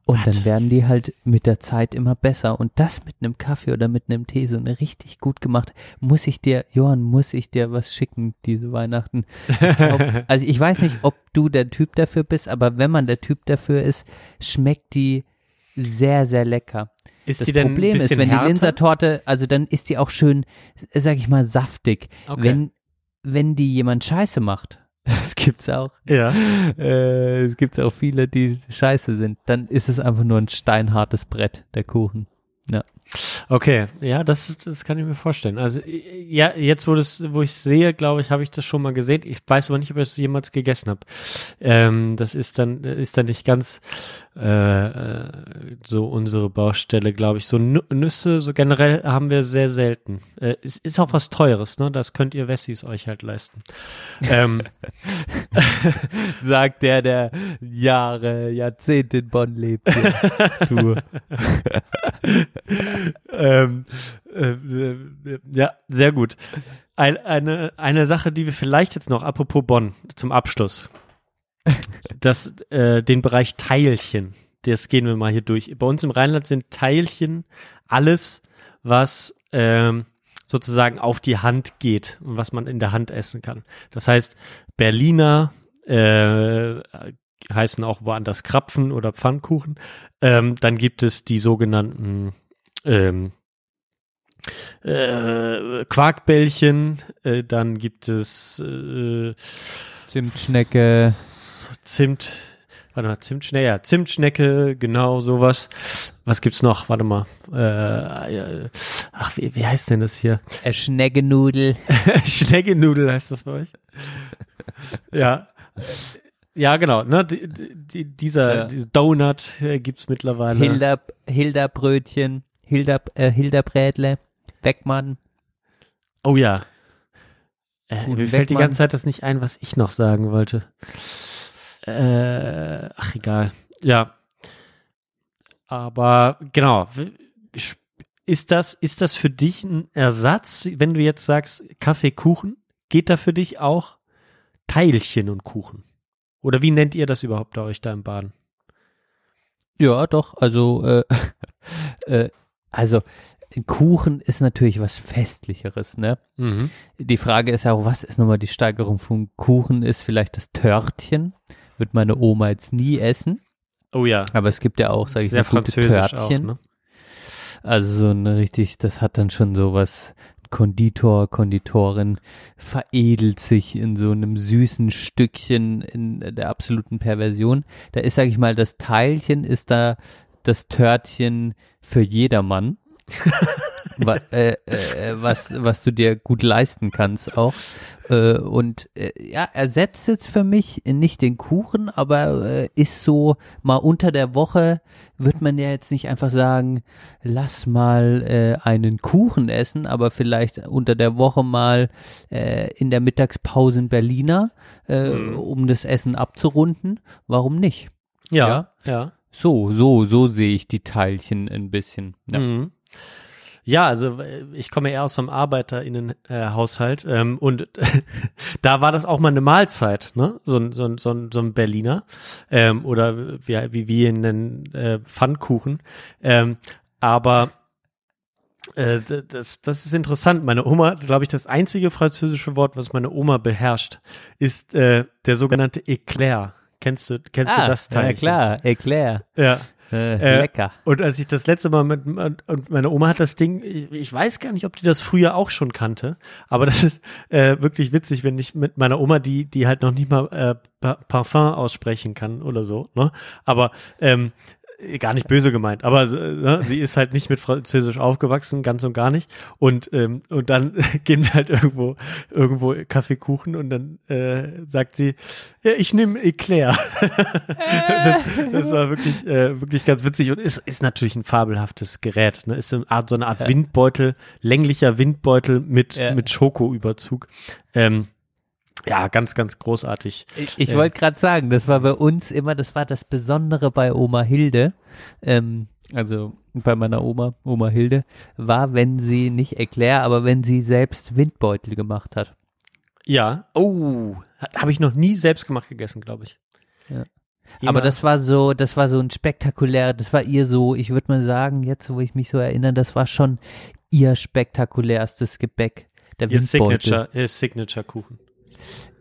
Und dann werden die halt mit der Zeit immer besser. Und das mit einem Kaffee oder mit einem Tee, so eine richtig gut gemacht. Muss ich dir, Johann, muss ich dir was schicken, diese Weihnachten? Ich glaub, also ich weiß nicht, ob du der Typ dafür bist, aber wenn man der Typ dafür ist, schmeckt die sehr, sehr lecker. Ist Das die Problem ist, wenn die härter? Linsertorte, also dann ist die auch schön, sag ich mal, saftig. Okay. Wenn, wenn die jemand Scheiße macht, das gibt's auch. Ja. Äh, es gibt auch viele, die scheiße sind. Dann ist es einfach nur ein steinhartes Brett, der Kuchen. Okay, ja, das, das kann ich mir vorstellen. Also ja, jetzt wo das, wo ich sehe, glaube ich, habe ich das schon mal gesehen. Ich weiß aber nicht, ob ich es jemals gegessen habe. Ähm, das ist dann ist dann nicht ganz äh, äh, so unsere Baustelle, glaube ich. So Nü- Nüsse, so generell haben wir sehr selten. Äh, es ist auch was Teures, ne? Das könnt ihr Wessis euch halt leisten. ähm, Sagt der, der Jahre, Jahrzehnte in Bonn lebt. hier. du. ähm, äh, äh, ja, sehr gut. Ein, eine, eine Sache, die wir vielleicht jetzt noch, apropos Bonn, zum Abschluss. Das, äh, den Bereich Teilchen, das gehen wir mal hier durch. Bei uns im Rheinland sind Teilchen alles, was ähm, sozusagen auf die Hand geht und was man in der Hand essen kann. Das heißt, Berliner äh, heißen auch woanders Krapfen oder Pfannkuchen. Ähm, dann gibt es die sogenannten ähm, äh, Quarkbällchen, äh, dann gibt es äh, Zimtschnecke. Zimt, warte mal, Zimtschnecke, ja, Zimtschnecke, genau sowas. Was gibt's noch? Warte mal. Äh, ach, wie, wie heißt denn das hier? Äh, Schneggenudel. Schneckenudel heißt das bei euch? ja. Ja, genau. Ne, die, die, dieser, Ja. dieser Donut äh, gibt's mittlerweile. Hilda, Hilda Brötchen. Hilda, äh, Hilda Brädle. Beckmann. Oh ja. Äh, mir fällt die Beckmann. ganze Zeit das nicht ein, was ich noch sagen wollte. Äh, ach, egal. Ja. Aber genau. Ist das, ist das für dich ein Ersatz, wenn du jetzt sagst Kaffee, Kuchen? Geht da für dich auch Teilchen und Kuchen? Oder wie nennt ihr das überhaupt bei euch da im Baden? Ja, doch, also, äh, äh, also, ein Kuchen ist natürlich was Festlicheres, ne? Mhm. Die Frage ist ja auch, was ist nochmal die Steigerung von Kuchen? Ist vielleicht das Törtchen? Wird meine Oma jetzt nie essen. Oh ja. Aber es gibt ja auch, sag ich mal, gute Törtchen. auch, ne? Also so eine richtig, das hat dann schon sowas. Konditor, Konditorin veredelt sich in so einem süßen Stückchen in der absoluten Perversion. Da ist, sag ich mal, das Teilchen ist da das Törtchen für jedermann. wa äh, äh, was, was du dir gut leisten kannst auch. Äh, und äh, ja, ersetzt jetzt für mich nicht den Kuchen, aber äh, ist so mal unter der Woche wird man ja jetzt nicht einfach sagen, lass mal äh, einen Kuchen essen, aber vielleicht unter der Woche mal in der Mittagspause ein Berliner, äh, um das Essen abzurunden. Warum nicht? Ja. Ja. ja. So, so, so sehe ich die Teilchen ein bisschen. Ja. Mhm. Ja, also äh, ich komme eher aus so einem ArbeiterInnen-Haushalt ähm, und da war das auch mal eine Mahlzeit, ne? So ein, so ein, so ein, so ein Berliner ähm, oder wie, wie wir ihn nennen, äh, Pfannkuchen. Ähm, aber äh, das, das ist interessant. Meine Oma, glaube ich, das einzige französische Wort, was meine Oma beherrscht, ist äh, der sogenannte Eclair. Kennst du, kennst du das Teil? Ah, Ja, klar, Eclair. Ja. Äh, Äh, lecker. Und als ich das letzte Mal mit, und meine Oma hat das Ding, ich, weiß gar nicht, ob die das früher auch schon kannte, aber das ist äh, wirklich witzig, wenn ich mit meiner Oma, die, die halt noch nicht mal äh, Pa- Parfum aussprechen kann oder so, ne? Aber ähm, gar nicht böse gemeint, aber äh, ne, sie ist halt nicht mit Französisch aufgewachsen, ganz und gar nicht. Und ähm, und dann gehen wir halt irgendwo irgendwo Kaffeekuchen und dann äh, sagt sie, ja, ich nehme Eclair. das, das war wirklich äh, wirklich ganz witzig und ist ist natürlich ein fabelhaftes Gerät. Ne? Ist so eine Art so eine Art Windbeutel, länglicher Windbeutel mit Ja. mit Schokoüberzug. Ähm, ja, ganz, ganz großartig. Ich, ich Ja. wollte gerade sagen, das war bei uns immer, das war das Besondere bei Oma Hilde, ähm, also bei meiner Oma, Oma Hilde, war, wenn sie nicht Eclair, aber wenn sie selbst Windbeutel gemacht hat. Ja. Oh, habe ich noch nie selbst gemacht gegessen, glaube ich. Ja. Immer- Aber das war so, das war so ein spektakulär, das war ihr so, ich würde mal sagen, jetzt wo ich mich so erinnere, das war schon ihr spektakulärstes Gebäck. Der ihr Windbeutel. Signature, ihr Signature-Kuchen.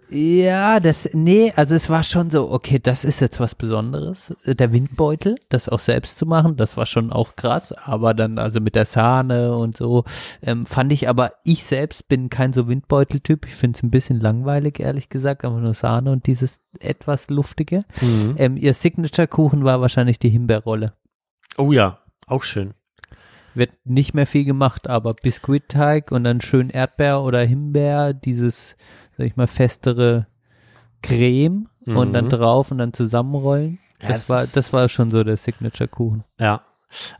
Ja, das, nee, also es war schon so, okay, das ist jetzt was Besonderes. Äh, Der Windbeutel, das auch selbst zu machen, das war schon auch krass, aber dann, also mit der Sahne und so, ähm, fand ich, aber ich selbst bin kein so Windbeuteltyp. Ich finde es ein bisschen langweilig, ehrlich gesagt, aber nur Sahne und dieses etwas luftige. Mhm. Ähm, ihr Signature-Kuchen war wahrscheinlich die Himbeerrolle. Oh ja, auch schön. Wird nicht mehr viel gemacht, aber Biskuitteig und dann schön Erdbeer oder Himbeer, dieses, sag ich mal, festere Creme und dann Mhm. drauf und dann zusammenrollen. Ja, Das, das war, das war schon so der Signature-Kuchen. Ja.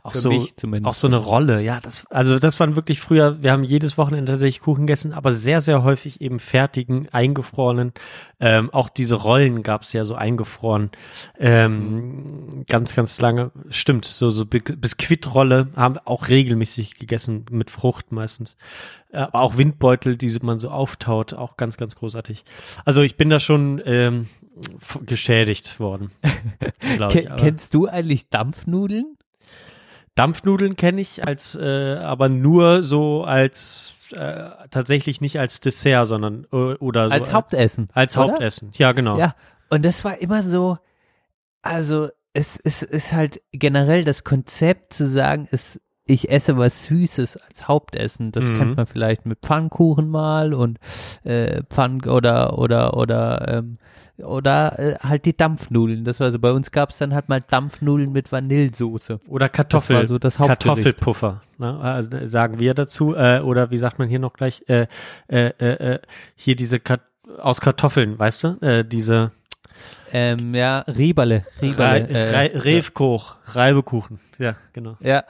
Auch Für so, mich zumindest. auch so eine Rolle, ja, das, also das waren wirklich früher, wir haben jedes Wochenende tatsächlich Kuchen gegessen, aber sehr, sehr häufig eben fertigen, eingefrorenen, ähm, auch diese Rollen gab es ja so eingefroren, ähm, ganz, ganz lange, stimmt, so, so Bi- Biskuitrolle haben wir auch regelmäßig gegessen, mit Frucht meistens, Äh, aber auch Windbeutel, die man so auftaut, auch ganz, ganz großartig. Also ich bin da schon, ähm, geschädigt worden, ich, kennst du eigentlich Dampfnudeln? Dampfnudeln kenne ich als, äh, aber nur so als äh, tatsächlich nicht als Dessert, sondern äh, oder so Als Hauptessen. als oder? Hauptessen. Ja, genau. Ja, und das war immer so, also es, es ist halt generell das Konzept zu sagen, es ich esse was Süßes als Hauptessen. Das Mhm. kennt man vielleicht mit Pfannkuchen mal und äh, Pfann oder oder oder ähm, oder äh, halt die Dampfnudeln. Das war so. Bei uns gab es dann halt mal Dampfnudeln mit Vanillesoße. Oder Kartoffel, Das so das. Kartoffelpuffer, ne? also, äh, sagen wir dazu. Äh, oder wie sagt man hier noch gleich? Äh, äh, äh, äh, hier diese Kat aus Kartoffeln, weißt du? Äh, diese Ähm, ja, Rieberle. Rieberle äh, Rei Revkoch, Reibekuchen. Ja, genau. ja.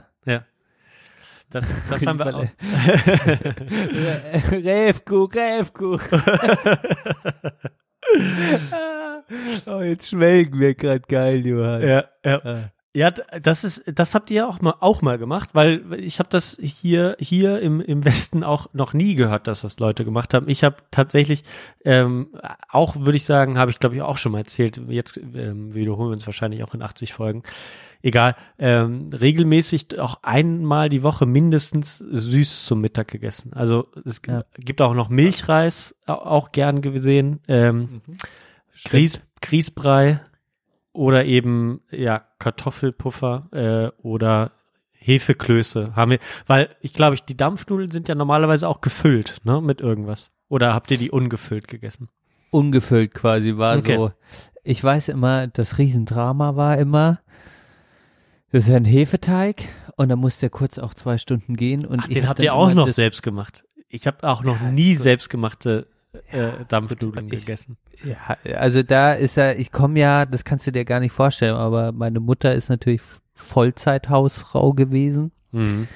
Das, das haben wir auch. Revkuch, Revkuch. oh, jetzt schwelgen wir gerade geil, Johann. Ja, ja. Ah. Ja, das ist, das habt ihr auch mal, auch mal gemacht, weil ich habe das hier, hier im, im Westen auch noch nie gehört, dass das Leute gemacht haben. Ich habe tatsächlich ähm, auch, würde ich sagen, habe ich glaube ich auch schon mal erzählt. Jetzt ähm, wiederholen wir uns wahrscheinlich auch in 80 Folgen. Egal, ähm, regelmäßig auch einmal die Woche mindestens süß zum Mittag gegessen. Also es Ja. gibt auch noch Milchreis, au- auch gern gesehen. Ähm, Grieß, Grießbrei oder eben ja Kartoffelpuffer äh, oder Hefeklöße haben wir, weil ich glaube, ich, die Dampfnudeln sind ja normalerweise auch gefüllt, ne, mit irgendwas. Oder habt ihr die ungefüllt gegessen? Ungefüllt quasi war Okay. so. Ich weiß immer, das Riesendrama war immer, das ist ja ein Hefeteig und dann muss der kurz auch zwei Stunden gehen. Und Ach, ich den hab habt ihr auch noch selbst gemacht. Ich habe auch noch nie gut. selbstgemachte äh, Dampfnudeln ich- gegessen. Ja, also da ist ja, ich komme ja, das kannst du dir gar nicht vorstellen, aber meine Mutter ist natürlich Vollzeithausfrau gewesen. Mhm.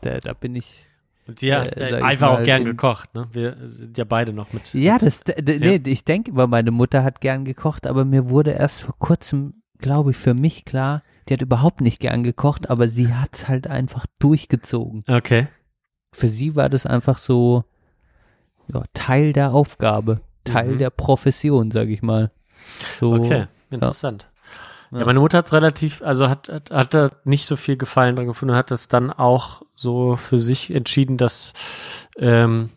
Da, da bin ich. Und sie hat Äh, äh, einfach auch mal, gern im- gekocht, ne? Wir sind ja beide noch mit. Ja, das, d- nee, ich denke immer, meine Mutter hat gern gekocht, aber mir wurde erst vor kurzem, glaube ich, für mich klar, die hat überhaupt nicht gern gekocht, aber sie hat's halt einfach durchgezogen. Okay. Für sie war das einfach so ja, Teil der Aufgabe, Teil Mhm. der Profession, sag ich mal. So, Okay, interessant. Ja. Ja. meine Mutter hat relativ, also hat, hat, hat da nicht so viel Gefallen dran gefunden und hat das dann auch so für sich entschieden, dass ähm,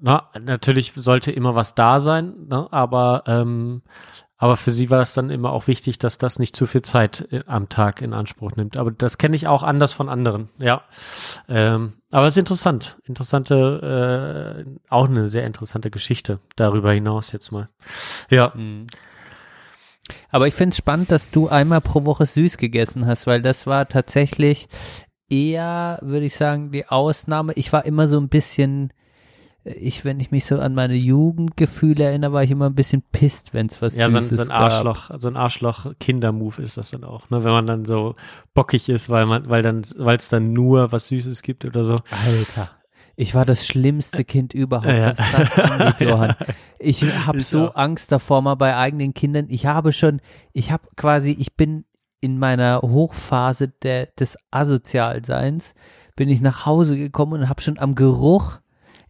na, natürlich sollte immer was da sein, ne, aber ähm, aber für sie war das dann immer auch wichtig, dass das nicht zu viel Zeit äh, am Tag in Anspruch nimmt. Aber das kenne ich auch anders von anderen, ja. Ähm, aber es ist interessant, interessante, äh, auch eine sehr interessante Geschichte darüber hinaus jetzt mal. Ja. Mhm. Aber ich finde es spannend, dass du einmal pro Woche süß gegessen hast, weil das war tatsächlich eher, würde ich sagen, die Ausnahme. Ich war immer so ein bisschen, ich, wenn ich mich so an meine Jugendgefühle erinnere, war ich immer ein bisschen pisst, wenn es was Ja, so ein, so ein gab. Arschloch, so ein Arschloch-Kinder-Move ist das dann auch, ne? Wenn man dann so bockig ist, weil man, weil dann, weil es dann nur was Süßes gibt oder so. Alter. Ich war das schlimmste Kind überhaupt, Ja. was das angeht, Johann. Ich habe so auch. Angst davor mal bei eigenen Kindern. Ich habe schon, ich habe quasi, ich bin in meiner Hochphase der, des Asozialseins, bin ich nach Hause gekommen und habe schon am Geruch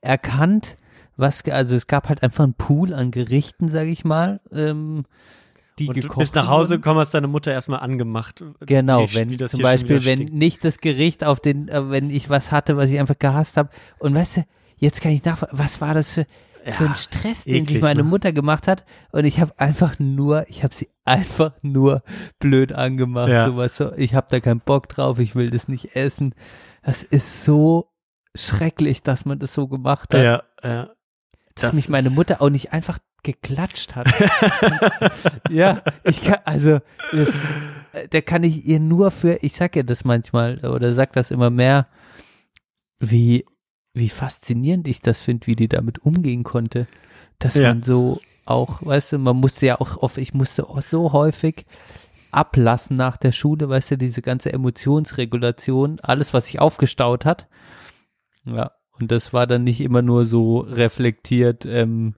erkannt, was, also es gab halt einfach einen Pool an Gerichten, sage ich mal, ähm, die Und du gekocht bist nach Hause gekommen, hast deine Mutter erstmal angemacht. Genau, wenn wie zum Beispiel, wenn nicht das Gericht auf den, äh, wenn ich was hatte, was ich einfach gehasst habe. Und weißt du, jetzt kann ich nach, was war das für, für ein Stress, den sich meine ne? Mutter gemacht hat? Und ich habe einfach nur, ich habe sie einfach nur blöd angemacht. Ja. So, ich habe da keinen Bock drauf, ich will das nicht essen. Das ist so schrecklich, dass man das so gemacht hat. Ja, ja. dass Das mich meine Mutter auch nicht einfach geklatscht hat. ja, ich kann, also, das, äh, da kann ich ihr nur für, ich sag ihr das manchmal, oder sag das immer mehr, wie, wie faszinierend ich das finde, wie die damit umgehen konnte. Dass Ja. man so auch, weißt du, man musste ja auch oft, ich musste auch so häufig ablassen nach der Schule, weißt du, diese ganze Emotionsregulation, alles, was sich aufgestaut hat. Ja, und das war dann nicht immer nur so reflektiert, ähm,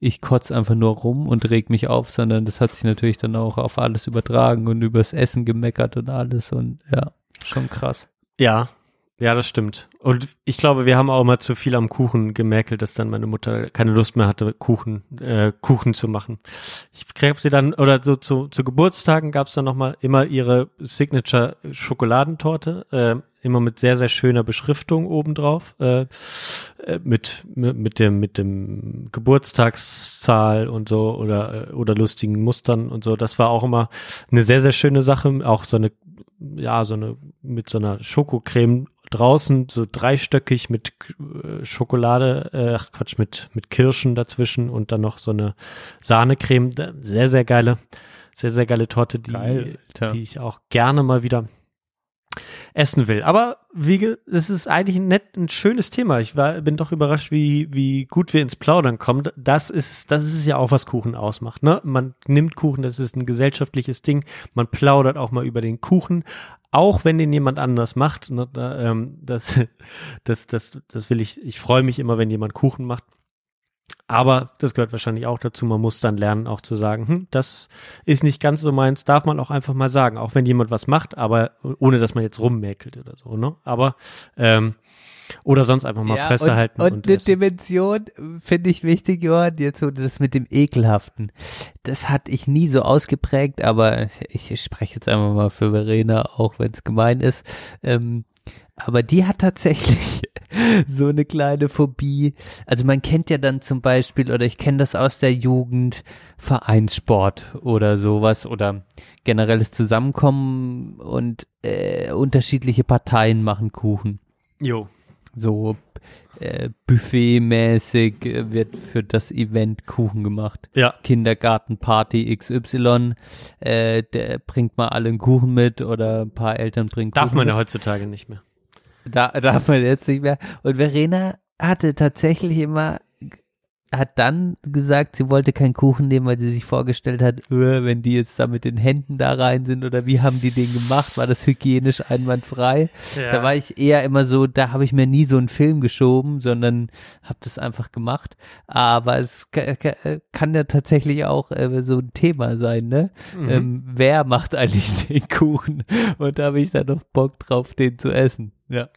ich kotze einfach nur rum und reg mich auf, sondern das hat sich natürlich dann auch auf alles übertragen und übers Essen gemeckert und alles und ja, schon krass. Ja, ja, das stimmt. Und ich glaube, wir haben auch mal zu viel am Kuchen gemäkelt, dass dann meine Mutter keine Lust mehr hatte, Kuchen, äh, Kuchen zu machen. Ich gab sie dann, oder so zu, zu Geburtstagen gab es dann nochmal immer ihre Signature Schokoladentorte, äh, immer mit sehr, sehr schöner Beschriftung obendrauf, äh, äh, mit, mit, mit dem, mit dem Geburtstagszahl und so oder, äh, oder lustigen Mustern und so. Das war auch immer eine sehr, sehr schöne Sache, auch so eine ja, so eine, mit so einer Schokocreme draußen, so dreistöckig mit äh, Schokolade, äh, ach Quatsch, mit, mit Kirschen dazwischen und dann noch so eine Sahnecreme. Sehr, sehr geile, sehr, sehr geile Torte, die, Geil, die ich auch gerne mal wieder essen will. Aber wie, es ist eigentlich ein nett, ein schönes Thema. Ich war, bin doch überrascht, wie, wie gut wir ins Plaudern kommen. Das ist, das ist ja auch, was Kuchen ausmacht, ne? Man nimmt Kuchen, das ist ein gesellschaftliches Ding. Man plaudert auch mal über den Kuchen, auch wenn den jemand anders macht. Ne? Da, ähm, das, das, das, das will ich, ich freue mich immer, wenn jemand Kuchen macht. Aber das gehört wahrscheinlich auch dazu. Man muss dann lernen, auch zu sagen, hm, das ist nicht ganz so meins, darf man auch einfach mal sagen, auch wenn jemand was macht, aber ohne dass man jetzt rummäkelt oder so, ne? Aber ähm, oder sonst einfach mal Fresse und, halten und, und, eine essen. Dimension finde ich wichtig, Johann, jetzt wurde das mit dem Ekelhaften. Das hatte ich nie so ausgeprägt, aber ich, ich spreche jetzt einfach mal für Verena, auch wenn es gemein ist. Ähm, aber die hat tatsächlich so eine kleine Phobie. Also man kennt ja dann zum Beispiel, oder ich kenne das aus der Jugend, Vereinssport oder sowas oder generelles Zusammenkommen und äh, unterschiedliche Parteien machen Kuchen Jo. so äh, buffetmäßig wird für das Event Kuchen gemacht. Ja. Kindergartenparty XY, äh, der bringt mal alle einen Kuchen mit oder ein paar Eltern bringen Darf Kuchen man ja heutzutage nicht mehr. Da darf man jetzt nicht mehr. Und Verena hatte tatsächlich immer hat dann gesagt, sie wollte keinen Kuchen nehmen, weil sie sich vorgestellt hat, äh, wenn die jetzt da mit den Händen da rein sind oder wie haben die den gemacht, war das hygienisch einwandfrei? Ja. Da war ich eher immer so, da habe ich mir nie so einen Film geschoben, sondern habe das einfach gemacht. Aber es ka- ka- kann ja tatsächlich auch äh, so ein Thema sein, ne? Mhm. Ähm, wer macht eigentlich den Kuchen? Und da habe ich dann noch Bock drauf, den zu essen. Ja.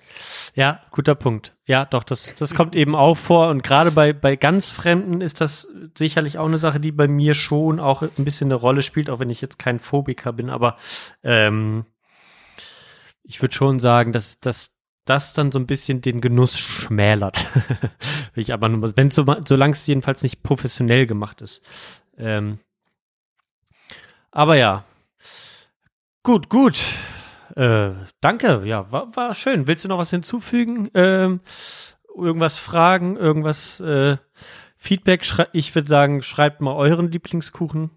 Ja, guter Punkt. Ja, doch, das, das kommt eben auch vor. Und gerade bei, bei ganz Fremden ist das sicherlich auch eine Sache, die bei mir schon auch ein bisschen eine Rolle spielt, auch wenn ich jetzt kein Phobiker bin. Aber ähm, ich würde schon sagen, dass, dass das dann so ein bisschen den Genuss schmälert. Ich aber nur, wenn so, solange es jedenfalls nicht professionell gemacht ist. Ähm, aber ja. Gut, gut. Äh, danke, ja, war, war schön. Willst du noch was hinzufügen? Ähm, irgendwas fragen, irgendwas äh, Feedback? Ich würde sagen, schreibt mal euren Lieblingskuchen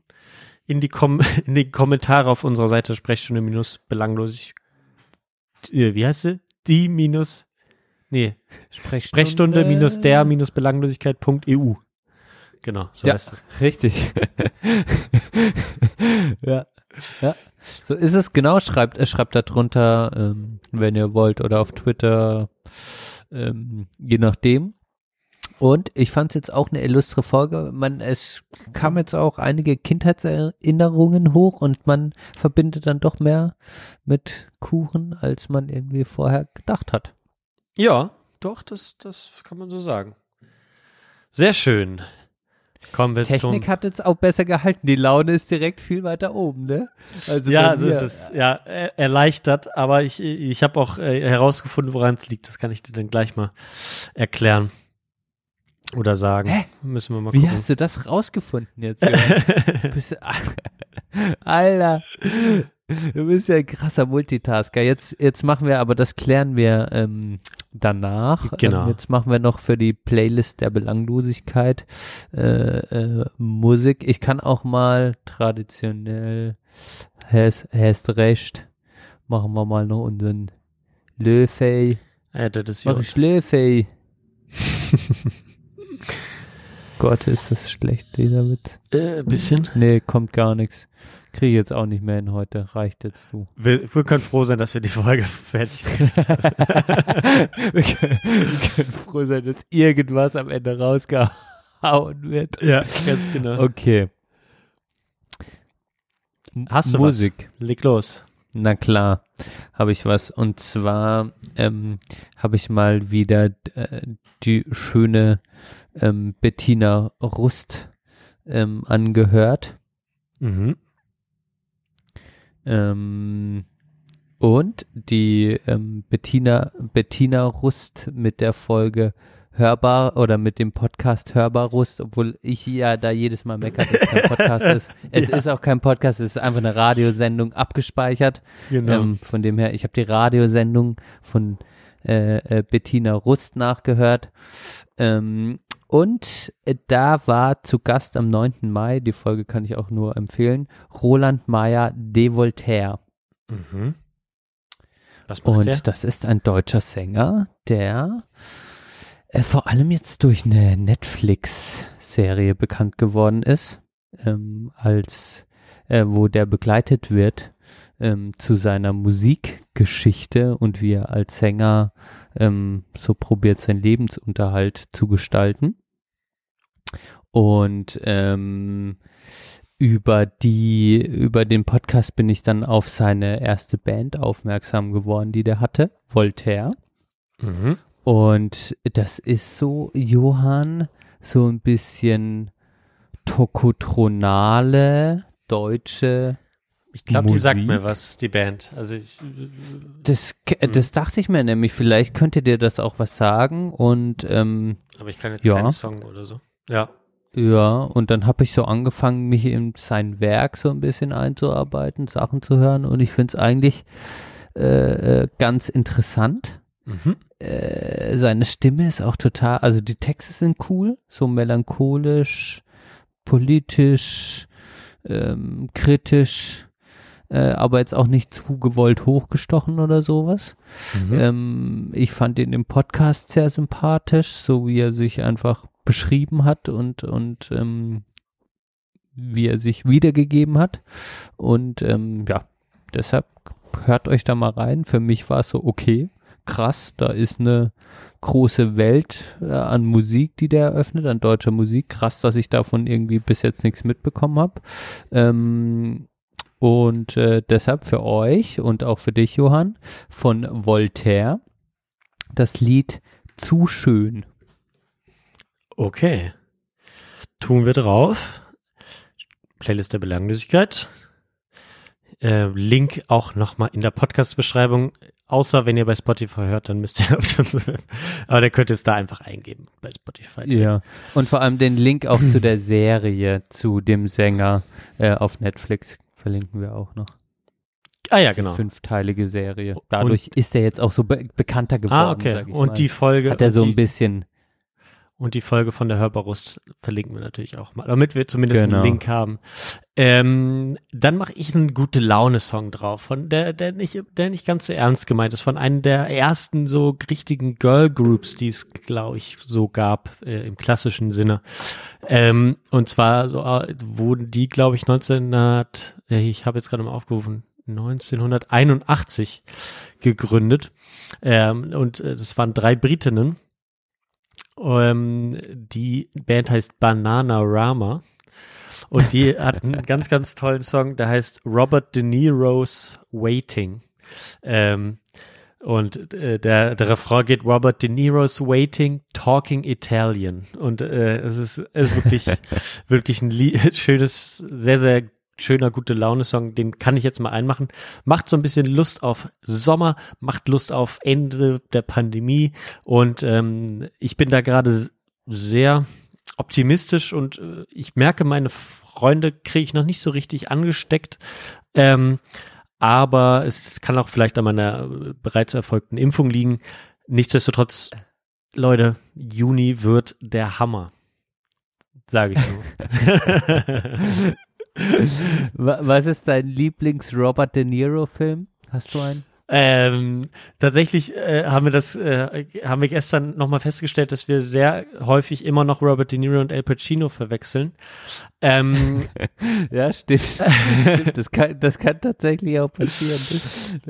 in die, Kom in die Kommentare auf unserer Seite Sprechstunde minus belanglosigkeit. Wie heißt sie? Die minus nee, Sprechstunde minus der minus belanglosigkeit.eu. Genau, so Ja, heißt es. richtig. ja. Ja, so ist es genau. Schreibt, äh, schreibt da drunter, ähm, wenn ihr wollt, oder auf Twitter, ähm, je nachdem. Und ich fand es jetzt auch eine illustre Folge. Man, es kam jetzt auch einige Kindheitserinnerungen hoch und man verbindet dann doch mehr mit Kuchen, als man irgendwie vorher gedacht hat. Ja, doch, das, das kann man so sagen. Sehr schön. Kommen wir Technik hat jetzt auch besser gehalten. Die Laune ist direkt viel weiter oben, ne? Also Ja, bei so mir- ist es. Ja, er- erleichtert, aber ich, ich habe auch äh, herausgefunden, woran es liegt. Das kann ich dir dann gleich mal erklären. Oder sagen. Hä? Müssen wir mal Wie gucken. hast du das rausgefunden jetzt? Bist Alter, du bist ja ein krasser Multitasker. Jetzt, jetzt machen wir, aber das klären wir ähm, danach. Genau. Ähm, jetzt machen wir noch für die Playlist der Belanglosigkeit äh, äh, Musik. Ich kann auch mal traditionell, hast, hast recht, machen wir mal noch unseren Löfey. ja, das ist Mach ich Löfey. Gott, ist das schlecht, dieser Witz. Äh, bisschen. Nee, kommt gar nichts. Kriege jetzt auch nicht mehr hin heute. Reicht jetzt du. Wir, wir können froh sein, dass wir die Folge fertig haben. wir, können, wir können froh sein, dass irgendwas am Ende rausgehauen wird. Ja, ganz genau. Okay. Hast du Musik. Leg los. Na klar, habe ich was. Und zwar ähm, habe ich mal wieder äh, die schöne ähm, Bettina Rust ähm, angehört. Mhm. Ähm, und die ähm, Bettina, Bettina Rust mit der Folge Hörbar oder mit dem Podcast Hörbarrust, obwohl ich ja da jedes Mal meckere, dass es kein Podcast ist. Es ist auch kein Podcast, es ist einfach eine Radiosendung abgespeichert. Genau. Ähm, von dem her, ich habe die Radiosendung von äh, äh, Bettina Rust nachgehört. Ähm, und da war zu Gast am 9. Mai, die Folge kann ich auch nur empfehlen, Roland Meyer de Voltaire. Mhm. Und der? das ist ein deutscher Sänger, der äh, vor allem jetzt durch eine Netflix-Serie bekannt geworden ist, ähm, als äh, wo der begleitet wird ähm, zu seiner Musikgeschichte und wie er als Sänger ähm, so probiert, seinen Lebensunterhalt zu gestalten. Und ähm, über die, über den Podcast bin ich dann auf seine erste Band aufmerksam geworden, die der hatte, Voltaire. Mhm. Und das ist so, Johann, so ein bisschen tokotronale deutsche. Ich glaube, die sagt mir was, die Band. Also ich, Das, Hm. das dachte ich mir nämlich, vielleicht könnte dir das auch was sagen. Und ähm, aber ich kann jetzt Ja. keinen Song oder so. Ja. ja, und dann habe ich so angefangen, mich in sein Werk so ein bisschen einzuarbeiten, Sachen zu hören. Und ich finde es eigentlich äh, äh, ganz interessant. Mhm. äh, seine Stimme ist auch total, also die Texte sind cool, so melancholisch, politisch, ähm, kritisch, äh, aber jetzt auch nicht zu gewollt hochgestochen oder sowas. Mhm. Ähm, ich fand ihn im Podcast sehr sympathisch, so wie er sich einfach beschrieben hat und, und ähm, wie er sich wiedergegeben hat. Und ähm, ja, deshalb hört euch da mal rein. Für mich war es so, okay, krass, da ist eine große Welt äh, an Musik, die der eröffnet, an deutscher Musik. Krass, dass ich davon irgendwie bis jetzt nichts mitbekommen habe. Ähm, und äh, deshalb für euch und auch für dich, Johann, von Voltaire das Lied Zu schön. Okay. Tun wir drauf. Playlist der Belanglosigkeit. Äh, Link auch nochmal in der Podcast-Beschreibung. Außer wenn ihr bei Spotify hört, dann müsst ihr aber der könnt ihr es da einfach eingeben bei Spotify. Ja. Und vor allem den Link auch zu der Serie, zu dem Sänger äh, auf Netflix verlinken wir auch noch. Ah ja, Die genau. fünfteilige Serie. Dadurch ist er jetzt auch so be bekannter geworden. Ah, okay. Und mal. die Folge. hat er so und ein die, bisschen. Und die Folge von der Hörbarust verlinken wir natürlich auch mal, damit wir zumindest Genau. einen Link haben. Ähm, dann mache ich einen gute Laune-Song drauf, von der, der nicht, der nicht ganz so ernst gemeint ist, von einem der ersten so richtigen Girl Groups, die es, glaube ich, so gab äh, im klassischen Sinne. Ähm, und zwar so, äh, wurden die, glaube ich, 1900, äh, ich habe jetzt gerade mal aufgerufen, 1981 gegründet. Ähm, und äh, das waren drei Britinnen. Ähm, die Band heißt Bananarama. Und die hat einen ganz, ganz tollen Song, der heißt Robert De Niro's Waiting. Ähm, und äh, der, der Refrain geht Robert De Niro's Waiting, Talking Italian. Und äh, es ist, ist wirklich, wirklich ein Lie schönes, sehr, sehr schöner, gute Laune-Song. Den kann ich jetzt mal einmachen. Macht so ein bisschen Lust auf Sommer, macht Lust auf Ende der Pandemie. Und ähm, ich bin da gerade sehr optimistisch und äh, ich merke, meine Freunde kriege ich noch nicht so richtig angesteckt. Ähm, aber es kann auch vielleicht an meiner äh, bereits erfolgten Impfung liegen. Nichtsdestotrotz, Leute, Juni wird der Hammer. Sage ich nur. Wa- Was ist dein Lieblings-Robert De Niro-Film? Hast du einen? Ähm, tatsächlich äh, haben wir das, äh, haben wir gestern nochmal festgestellt, dass wir sehr häufig immer noch Robert De Niro und El Pacino verwechseln. Ähm, Ja, stimmt. stimmt. Das, kann, das kann tatsächlich auch passieren.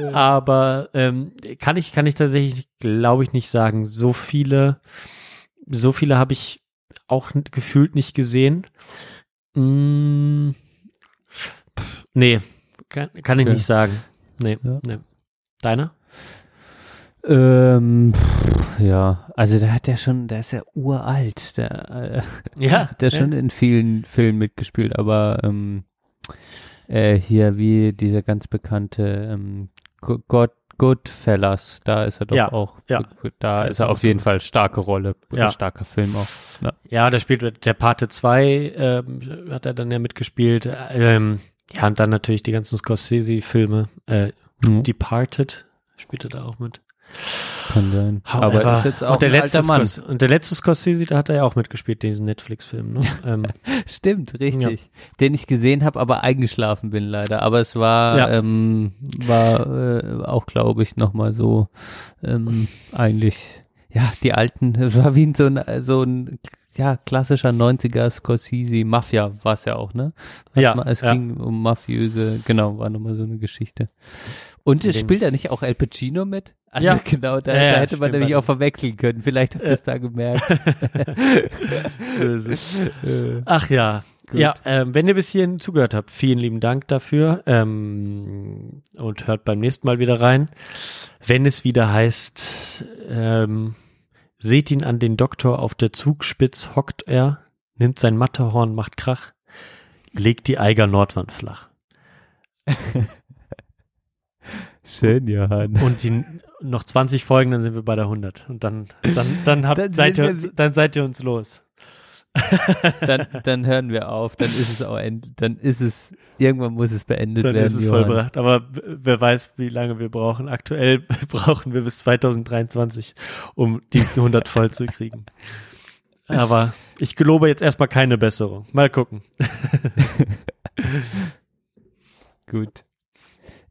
aber ähm, kann ich, kann ich tatsächlich, glaube ich, nicht sagen. So viele, so viele habe ich auch gefühlt nicht gesehen. Mm, pff, nee, kann, kann ich Okay. nicht sagen. Nee, Ja. nee. Deiner? Ähm, pff, ja, also der hat ja schon, der ist ja uralt. Der, äh, Ja, hat ja schon in vielen Filmen mitgespielt, aber ähm, äh, hier wie dieser ganz bekannte ähm, Go- God, Goodfellas, da ist er doch Ja, auch. ja. Da, Da ist er auf jeden drin. Fall starke Rolle, Ja. starker Film auch. Ja. Ja, da spielt der Pate 2, ähm, hat er dann ja mitgespielt. Ähm, ja, und dann natürlich die ganzen Scorsese-Filme. Äh, Mhm. Departed spielt er da auch mit. Kann sein. However- Aber ist jetzt auch und der ein letzte Mann. Scors- Und der letzte Scorsese, da hat er ja auch mitgespielt, diesen Netflix-Film. Ne? ähm, Stimmt, richtig. Den ich gesehen habe, aber eingeschlafen bin leider. Aber es war, Ja. ähm, war äh, auch, glaube ich, nochmal so ähm, eigentlich, ja, die alten, es war wie so ein, so ein ja, klassischer 90er Scorsese, Mafia war es ja auch, ne? Was Ja, ma- es ja. ging um mafiöse, genau, war nochmal so eine Geschichte. Und es spielt da nicht auch El Pacino mit? Also Ja. genau, da, Ja, da hätte man nämlich auch verwechseln können. Vielleicht habt ihr es da gemerkt. Äh, Ach ja. Gut. Ja, ähm, wenn ihr bis hierhin zugehört habt, vielen lieben Dank dafür ähm, und hört beim nächsten Mal wieder rein. Wenn es wieder heißt, ähm, seht ihn an den Doktor auf der Zugspitz, hockt er, nimmt sein Matterhorn, macht Krach, legt die Eiger Nordwand flach. Schön, Johann. Und die noch 20 Folgen, dann sind wir bei der 100. Und dann, dann, dann, habt, Dann seid, ihr, dann seid ihr uns los. Dann, dann hören wir auf, dann ist es auch end, dann ist es, irgendwann muss es beendet Dann werden. ist es Johann. vollbracht. Aber wer weiß, wie lange wir brauchen. Aktuell brauchen wir bis 2023, um die 100 voll zu kriegen. Aber ich gelobe jetzt erstmal keine Besserung. Mal gucken. Gut.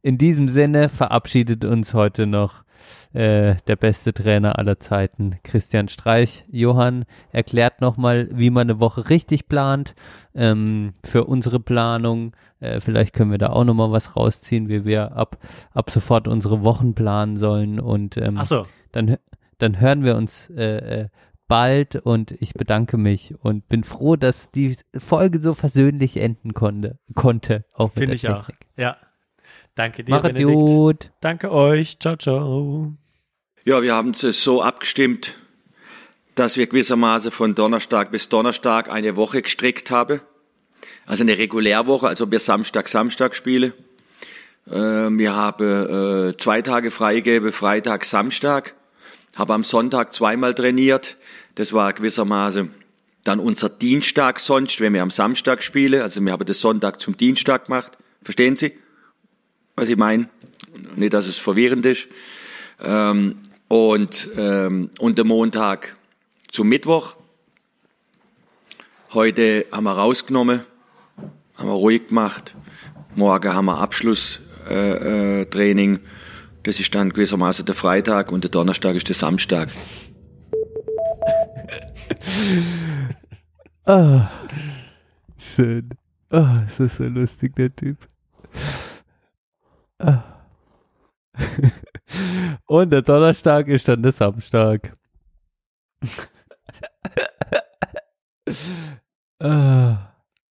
In diesem Sinne verabschiedet uns heute noch äh, der beste Trainer aller Zeiten, Christian Streich. Johann erklärt nochmal, wie man eine Woche richtig plant. Ähm, für unsere Planung, äh, vielleicht können wir da auch nochmal was rausziehen, wie wir ab, ab sofort unsere Wochen planen sollen. Und ähm, so. dann, dann hören wir uns äh, äh, bald und ich bedanke mich und bin froh, dass die Folge so versöhnlich enden konnte. konnte auch Finde ich auch. Technik. Ja. Danke dir, Benedikt. gut. Danke euch. Ciao, ciao. Ja, wir haben es so abgestimmt, dass wir gewissermaßen von Donnerstag bis Donnerstag eine Woche gestrickt haben. Also eine Regulärwoche, also wir Samstag, Samstag spielen. Äh, wir haben äh, zwei Tage freigegeben, Freitag, Samstag. Habe am Sonntag zweimal trainiert. Das war gewissermaßen dann unser Dienstag sonst, wenn wir am Samstag spielen. Also wir haben das Sonntag zum Dienstag gemacht. Verstehen Sie, was ich meine? Nicht, dass es verwirrend ist. Ähm, und, ähm, und der Montag zum Mittwoch. Heute haben wir rausgenommen, haben wir ruhig gemacht. Morgen haben wir Abschlusstraining. Äh, äh, das ist dann gewissermaßen der Freitag und der Donnerstag ist der Samstag. Ah, schön. Es ist so lustig, der Typ. Ah. Und der Donnerstag ist dann der Samstag. ah.